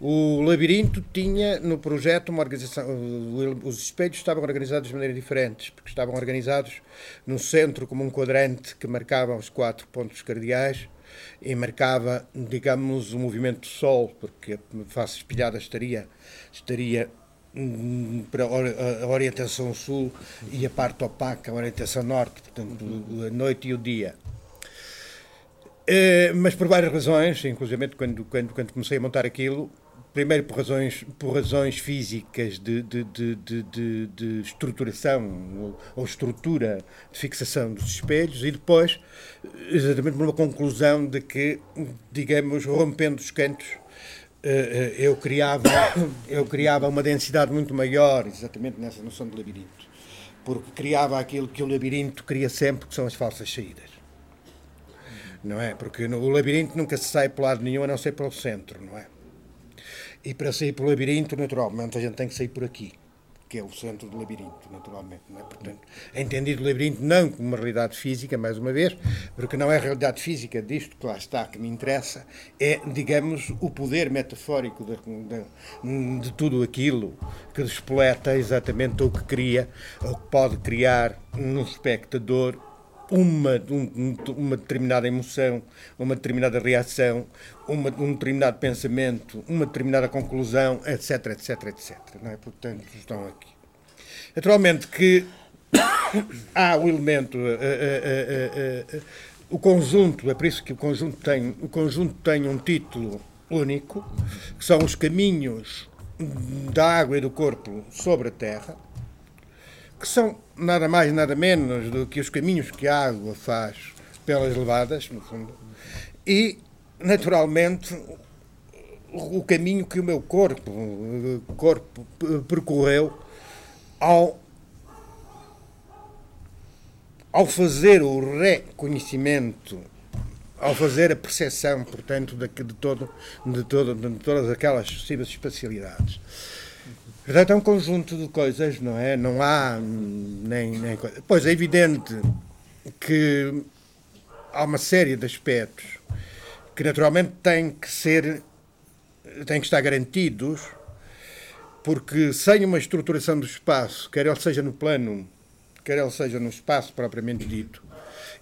O labirinto tinha no projeto uma organização. Os espelhos estavam organizados de maneiras diferentes, porque estavam organizados no centro como um quadrante que marcava os quatro pontos cardeais e marcava, digamos, o movimento do Sol, porque a face espelhada estaria, estaria para a orientação sul e a parte opaca, a orientação norte, portanto, a noite e o dia. Uh, mas por várias razões, inclusive quando, quando, quando comecei a montar aquilo, primeiro por razões, por razões físicas de, de, de, de, estruturação ou, estrutura de fixação dos espelhos e depois exatamente por uma conclusão de que, digamos, rompendo os cantos, eh, eh, eu criava, [coughs] eu criava uma densidade muito maior exatamente nessa noção de labirinto, porque criava aquilo que o labirinto cria sempre, que são as falsas saídas. Não é? Porque o labirinto nunca se sai para lado nenhum a não ser para o centro, não é? E para sair pelo labirinto, naturalmente, a gente tem que sair por aqui, que é o centro do labirinto, naturalmente. Não é? Portanto, é entendido o labirinto não como uma realidade física, mais uma vez, porque não é a realidade física disto que lá está que me interessa, é, digamos, o poder metafórico de, de, de tudo aquilo que despoleta exatamente o que cria, ou que pode criar num espectador uma, um, uma determinada emoção, uma determinada reação, uma, um determinado pensamento, uma determinada conclusão, etc, etc, etc. Não é? Portanto, estão aqui. Naturalmente que [coughs] há o elemento, uh, uh, uh, o conjunto, é por isso que o conjunto tem, o conjunto tem um título único, que são os caminhos da água e do corpo sobre a terra, que são nada mais, nada menos do que os caminhos que a água faz pelas levadas, no fundo, e, naturalmente, o caminho que o meu corpo, corpo percorreu ao, ao fazer o reconhecimento, ao fazer a percepção, portanto, de, de, todo, de, todo, de todas aquelas possíveis espacialidades. Portanto, é um conjunto de coisas, não é? Não há nem, nem coisa. Pois é evidente que há uma série de aspectos que naturalmente têm que ser, têm que estar garantidos, porque sem uma estruturação do espaço, quer ele seja no plano, quer ele seja no espaço propriamente dito,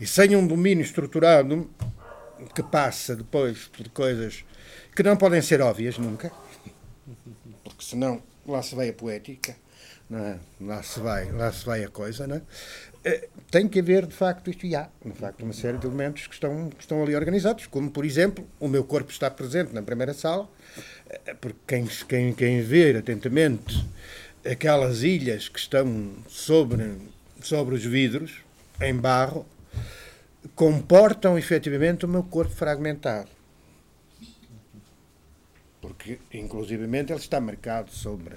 e sem um domínio estruturado que passa depois por coisas que não podem ser óbvias nunca, porque senão lá se vai a poética, é? lá, se vai, lá se vai a coisa, não é? Eh, tem que haver, de facto, isto e há, de facto, uma série de elementos que estão, que estão ali organizados, como, por exemplo, o meu corpo está presente na primeira sala, eh, porque quem, quem, quem ver atentamente aquelas ilhas que estão sobre, sobre os vidros, em barro, comportam efetivamente o meu corpo fragmentado porque inclusivamente ele está marcado sobre,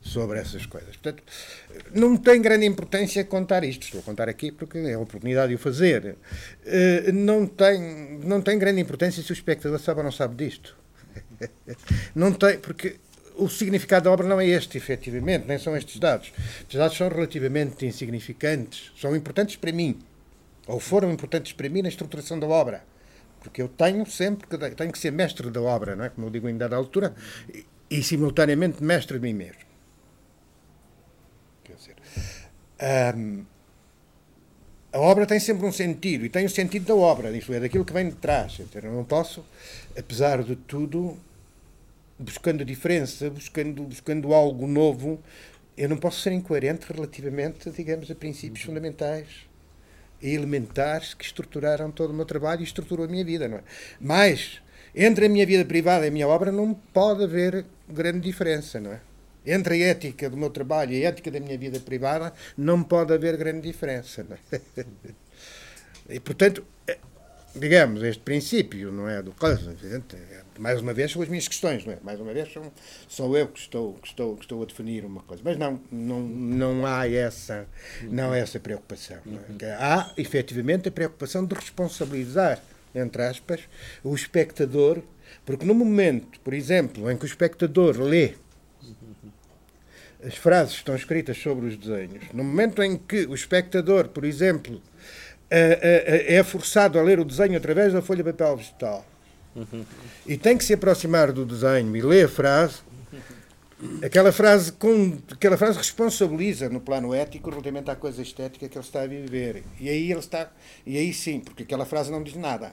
sobre essas coisas. Portanto, não tem grande importância contar isto, estou a contar aqui porque é a oportunidade de o fazer. Eh, não tem, não tem grande importância se o espectador sabe ou não sabe disto. [laughs] Não tem, porque o significado da obra não é este, efetivamente, nem são estes dados. Estes dados são relativamente insignificantes, são importantes para mim, ou foram importantes para mim na estruturação da obra porque eu tenho sempre que tenho que ser mestre da obra, não é? Como eu digo em dada altura, e, e simultaneamente mestre de mim mesmo. Quer dizer, um, a obra tem sempre um sentido e tem o sentido da obra, isto é, daquilo que vem de trás. Eu não posso, apesar de tudo, buscando diferença, buscando, buscando algo novo, eu não posso ser incoerente relativamente, digamos, a princípios fundamentais elementares que estruturaram todo o meu trabalho e estruturou a minha vida, não é? Mas entre a minha vida privada e a minha obra não pode haver grande diferença, não é? Entre a ética do meu trabalho e a ética da minha vida privada não pode haver grande diferença, não é? [laughs] E portanto, digamos, este princípio, não é? Do caso, mais uma vez são as minhas questões, não é? Mais uma vez sou, sou eu que estou, que, estou, que estou a definir uma coisa. Mas não, não, não há essa, não há essa preocupação. É? Há, efetivamente, a preocupação de responsabilizar, entre aspas, o espectador, porque no momento, por exemplo, em que o espectador lê as frases que estão escritas sobre os desenhos, no momento em que o espectador, por exemplo, é, é, é forçado a ler o desenho através da folha de papel vegetal uhum. e tem que se aproximar do desenho e ler a frase, aquela frase, com, aquela frase responsabiliza no plano ético relativamente à coisa estética que ele está a viver. E aí ele está, e aí sim, porque aquela frase não diz nada.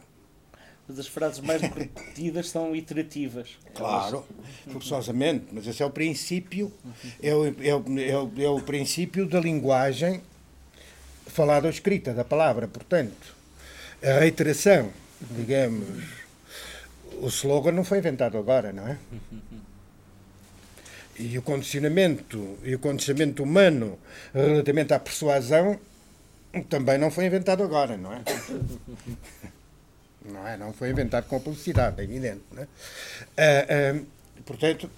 Mas as frases mais repetidas são iterativas. Claro, forçosamente, mas esse é o princípio, é o, é o, é o, é o princípio da linguagem falada ou escrita, da palavra. Portanto, a reiteração, digamos, o slogan não foi inventado agora, não é? E o condicionamento, e o condicionamento humano relativamente à persuasão também não foi inventado agora, não é? [laughs] Não é? Não foi inventado com publicidade, é evidente. Não é? Ah, ah, portanto,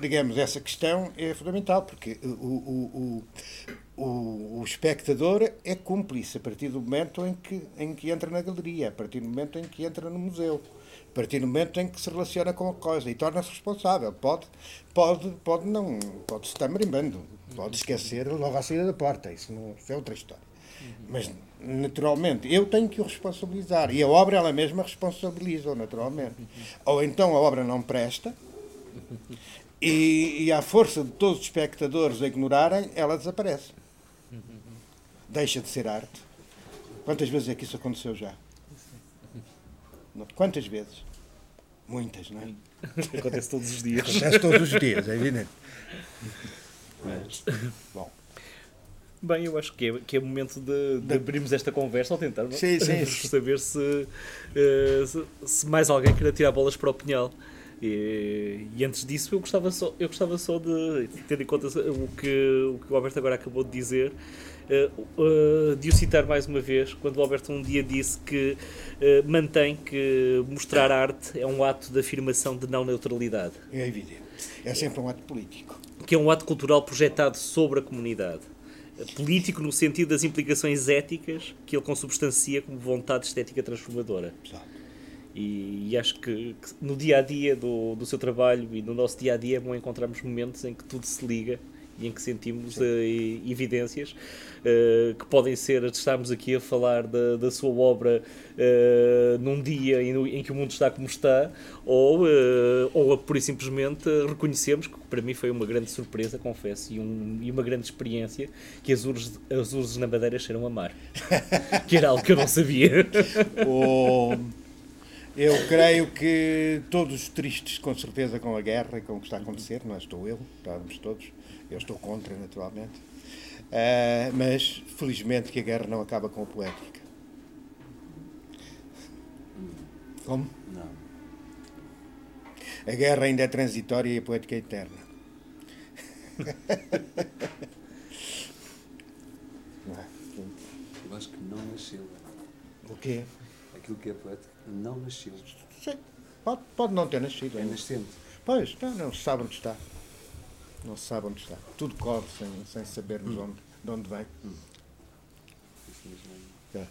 digamos, essa questão é fundamental, porque o, o, o, o, o espectador é cúmplice a partir do momento em que, em que entra na galeria, a partir do momento em que entra no museu, a partir do momento em que se relaciona com a coisa e torna-se responsável. Pode, pode, pode não, pode estar marimbando, pode esquecer logo à saída da porta, isso, não, isso é outra história. Mas, naturalmente, eu tenho que o responsabilizar. E a obra ela mesma responsabiliza, naturalmente. Ou então a obra não presta, e, e à força de todos os espectadores a ignorarem, ela desaparece. Deixa de ser arte. Quantas vezes é que isso aconteceu já? Quantas vezes? Muitas, não é? Acontece todos os dias. Acontece todos os dias, é evidente. Bom. Bem, eu acho que é, que é momento de, de abrirmos esta conversa ao tentar Sim, sim. [laughs] saber se, eh, se, se mais alguém queira tirar bolas para o pinhal. E, e antes disso, eu gostava só, eu gostava só de, ter em conta o que, o que o Alberto agora acabou de dizer, eh, eh, de o citar mais uma vez, quando o Alberto um dia disse que eh, mantém que mostrar arte é um ato de afirmação de não neutralidade, É evidente. É sempre um ato político. que é um ato cultural projetado sobre a comunidade. Político no sentido das implicações éticas que ele consubstancia como vontade estética transformadora. Exato. E, e acho que, que no dia a dia do, do seu trabalho e no nosso dia a dia é bom encontrarmos momentos em que tudo se liga e em que sentimos eh, evidências eh, que podem ser, estarmos aqui a falar da, da sua obra eh, num dia em, em que o mundo está como está, ou, ou a pura e simplesmente reconhecemos que para mim foi uma grande surpresa, confesso, e, um- e uma grande experiência que as urzes, as urzes na Madeira cheiram a mar, [laughs] que era algo que eu não sabia. O- Eu creio que todos tristes, com certeza, com a guerra e com o que está a acontecer, não estou eu, estamos todos, eu estou contra, naturalmente, Ah, mas felizmente que a guerra não acaba com a poética. Como? Não. A guerra ainda é transitória e a poética é eterna. [laughs] Não é? Eu acho que não nasceu. O quê? Aquilo que é poético não nasceu. Sim, pode, pode não ter nascido. É ainda. nascente. Pois, não, não se sabe onde está. Não se sabe onde está. Tudo corre sem, sem sabermos onde, de onde vem. Mesmo é-.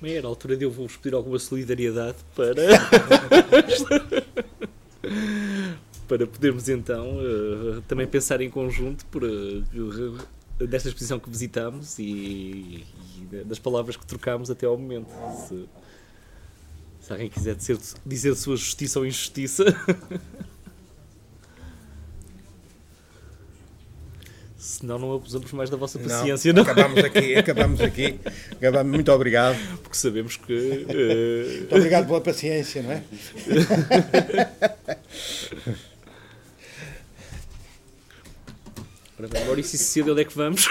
Bem, Era a altura de eu vos pedir alguma solidariedade para. [laughs] para podermos então eh, também pensar em conjunto por, eh, desta exposição que visitámos e, e das palavras que trocámos até ao momento. Se, se alguém quiser dizer, dizer sua justiça ou injustiça. [laughs] Senão não abusamos mais da vossa paciência, não, Acabamos aqui, acabamos aqui. Acabamos, muito obrigado. porque sabemos que [laughs] eh, Muito obrigado pela paciência, não é? [laughs] Ora bem, Maurício e Cecília, onde é que vamos?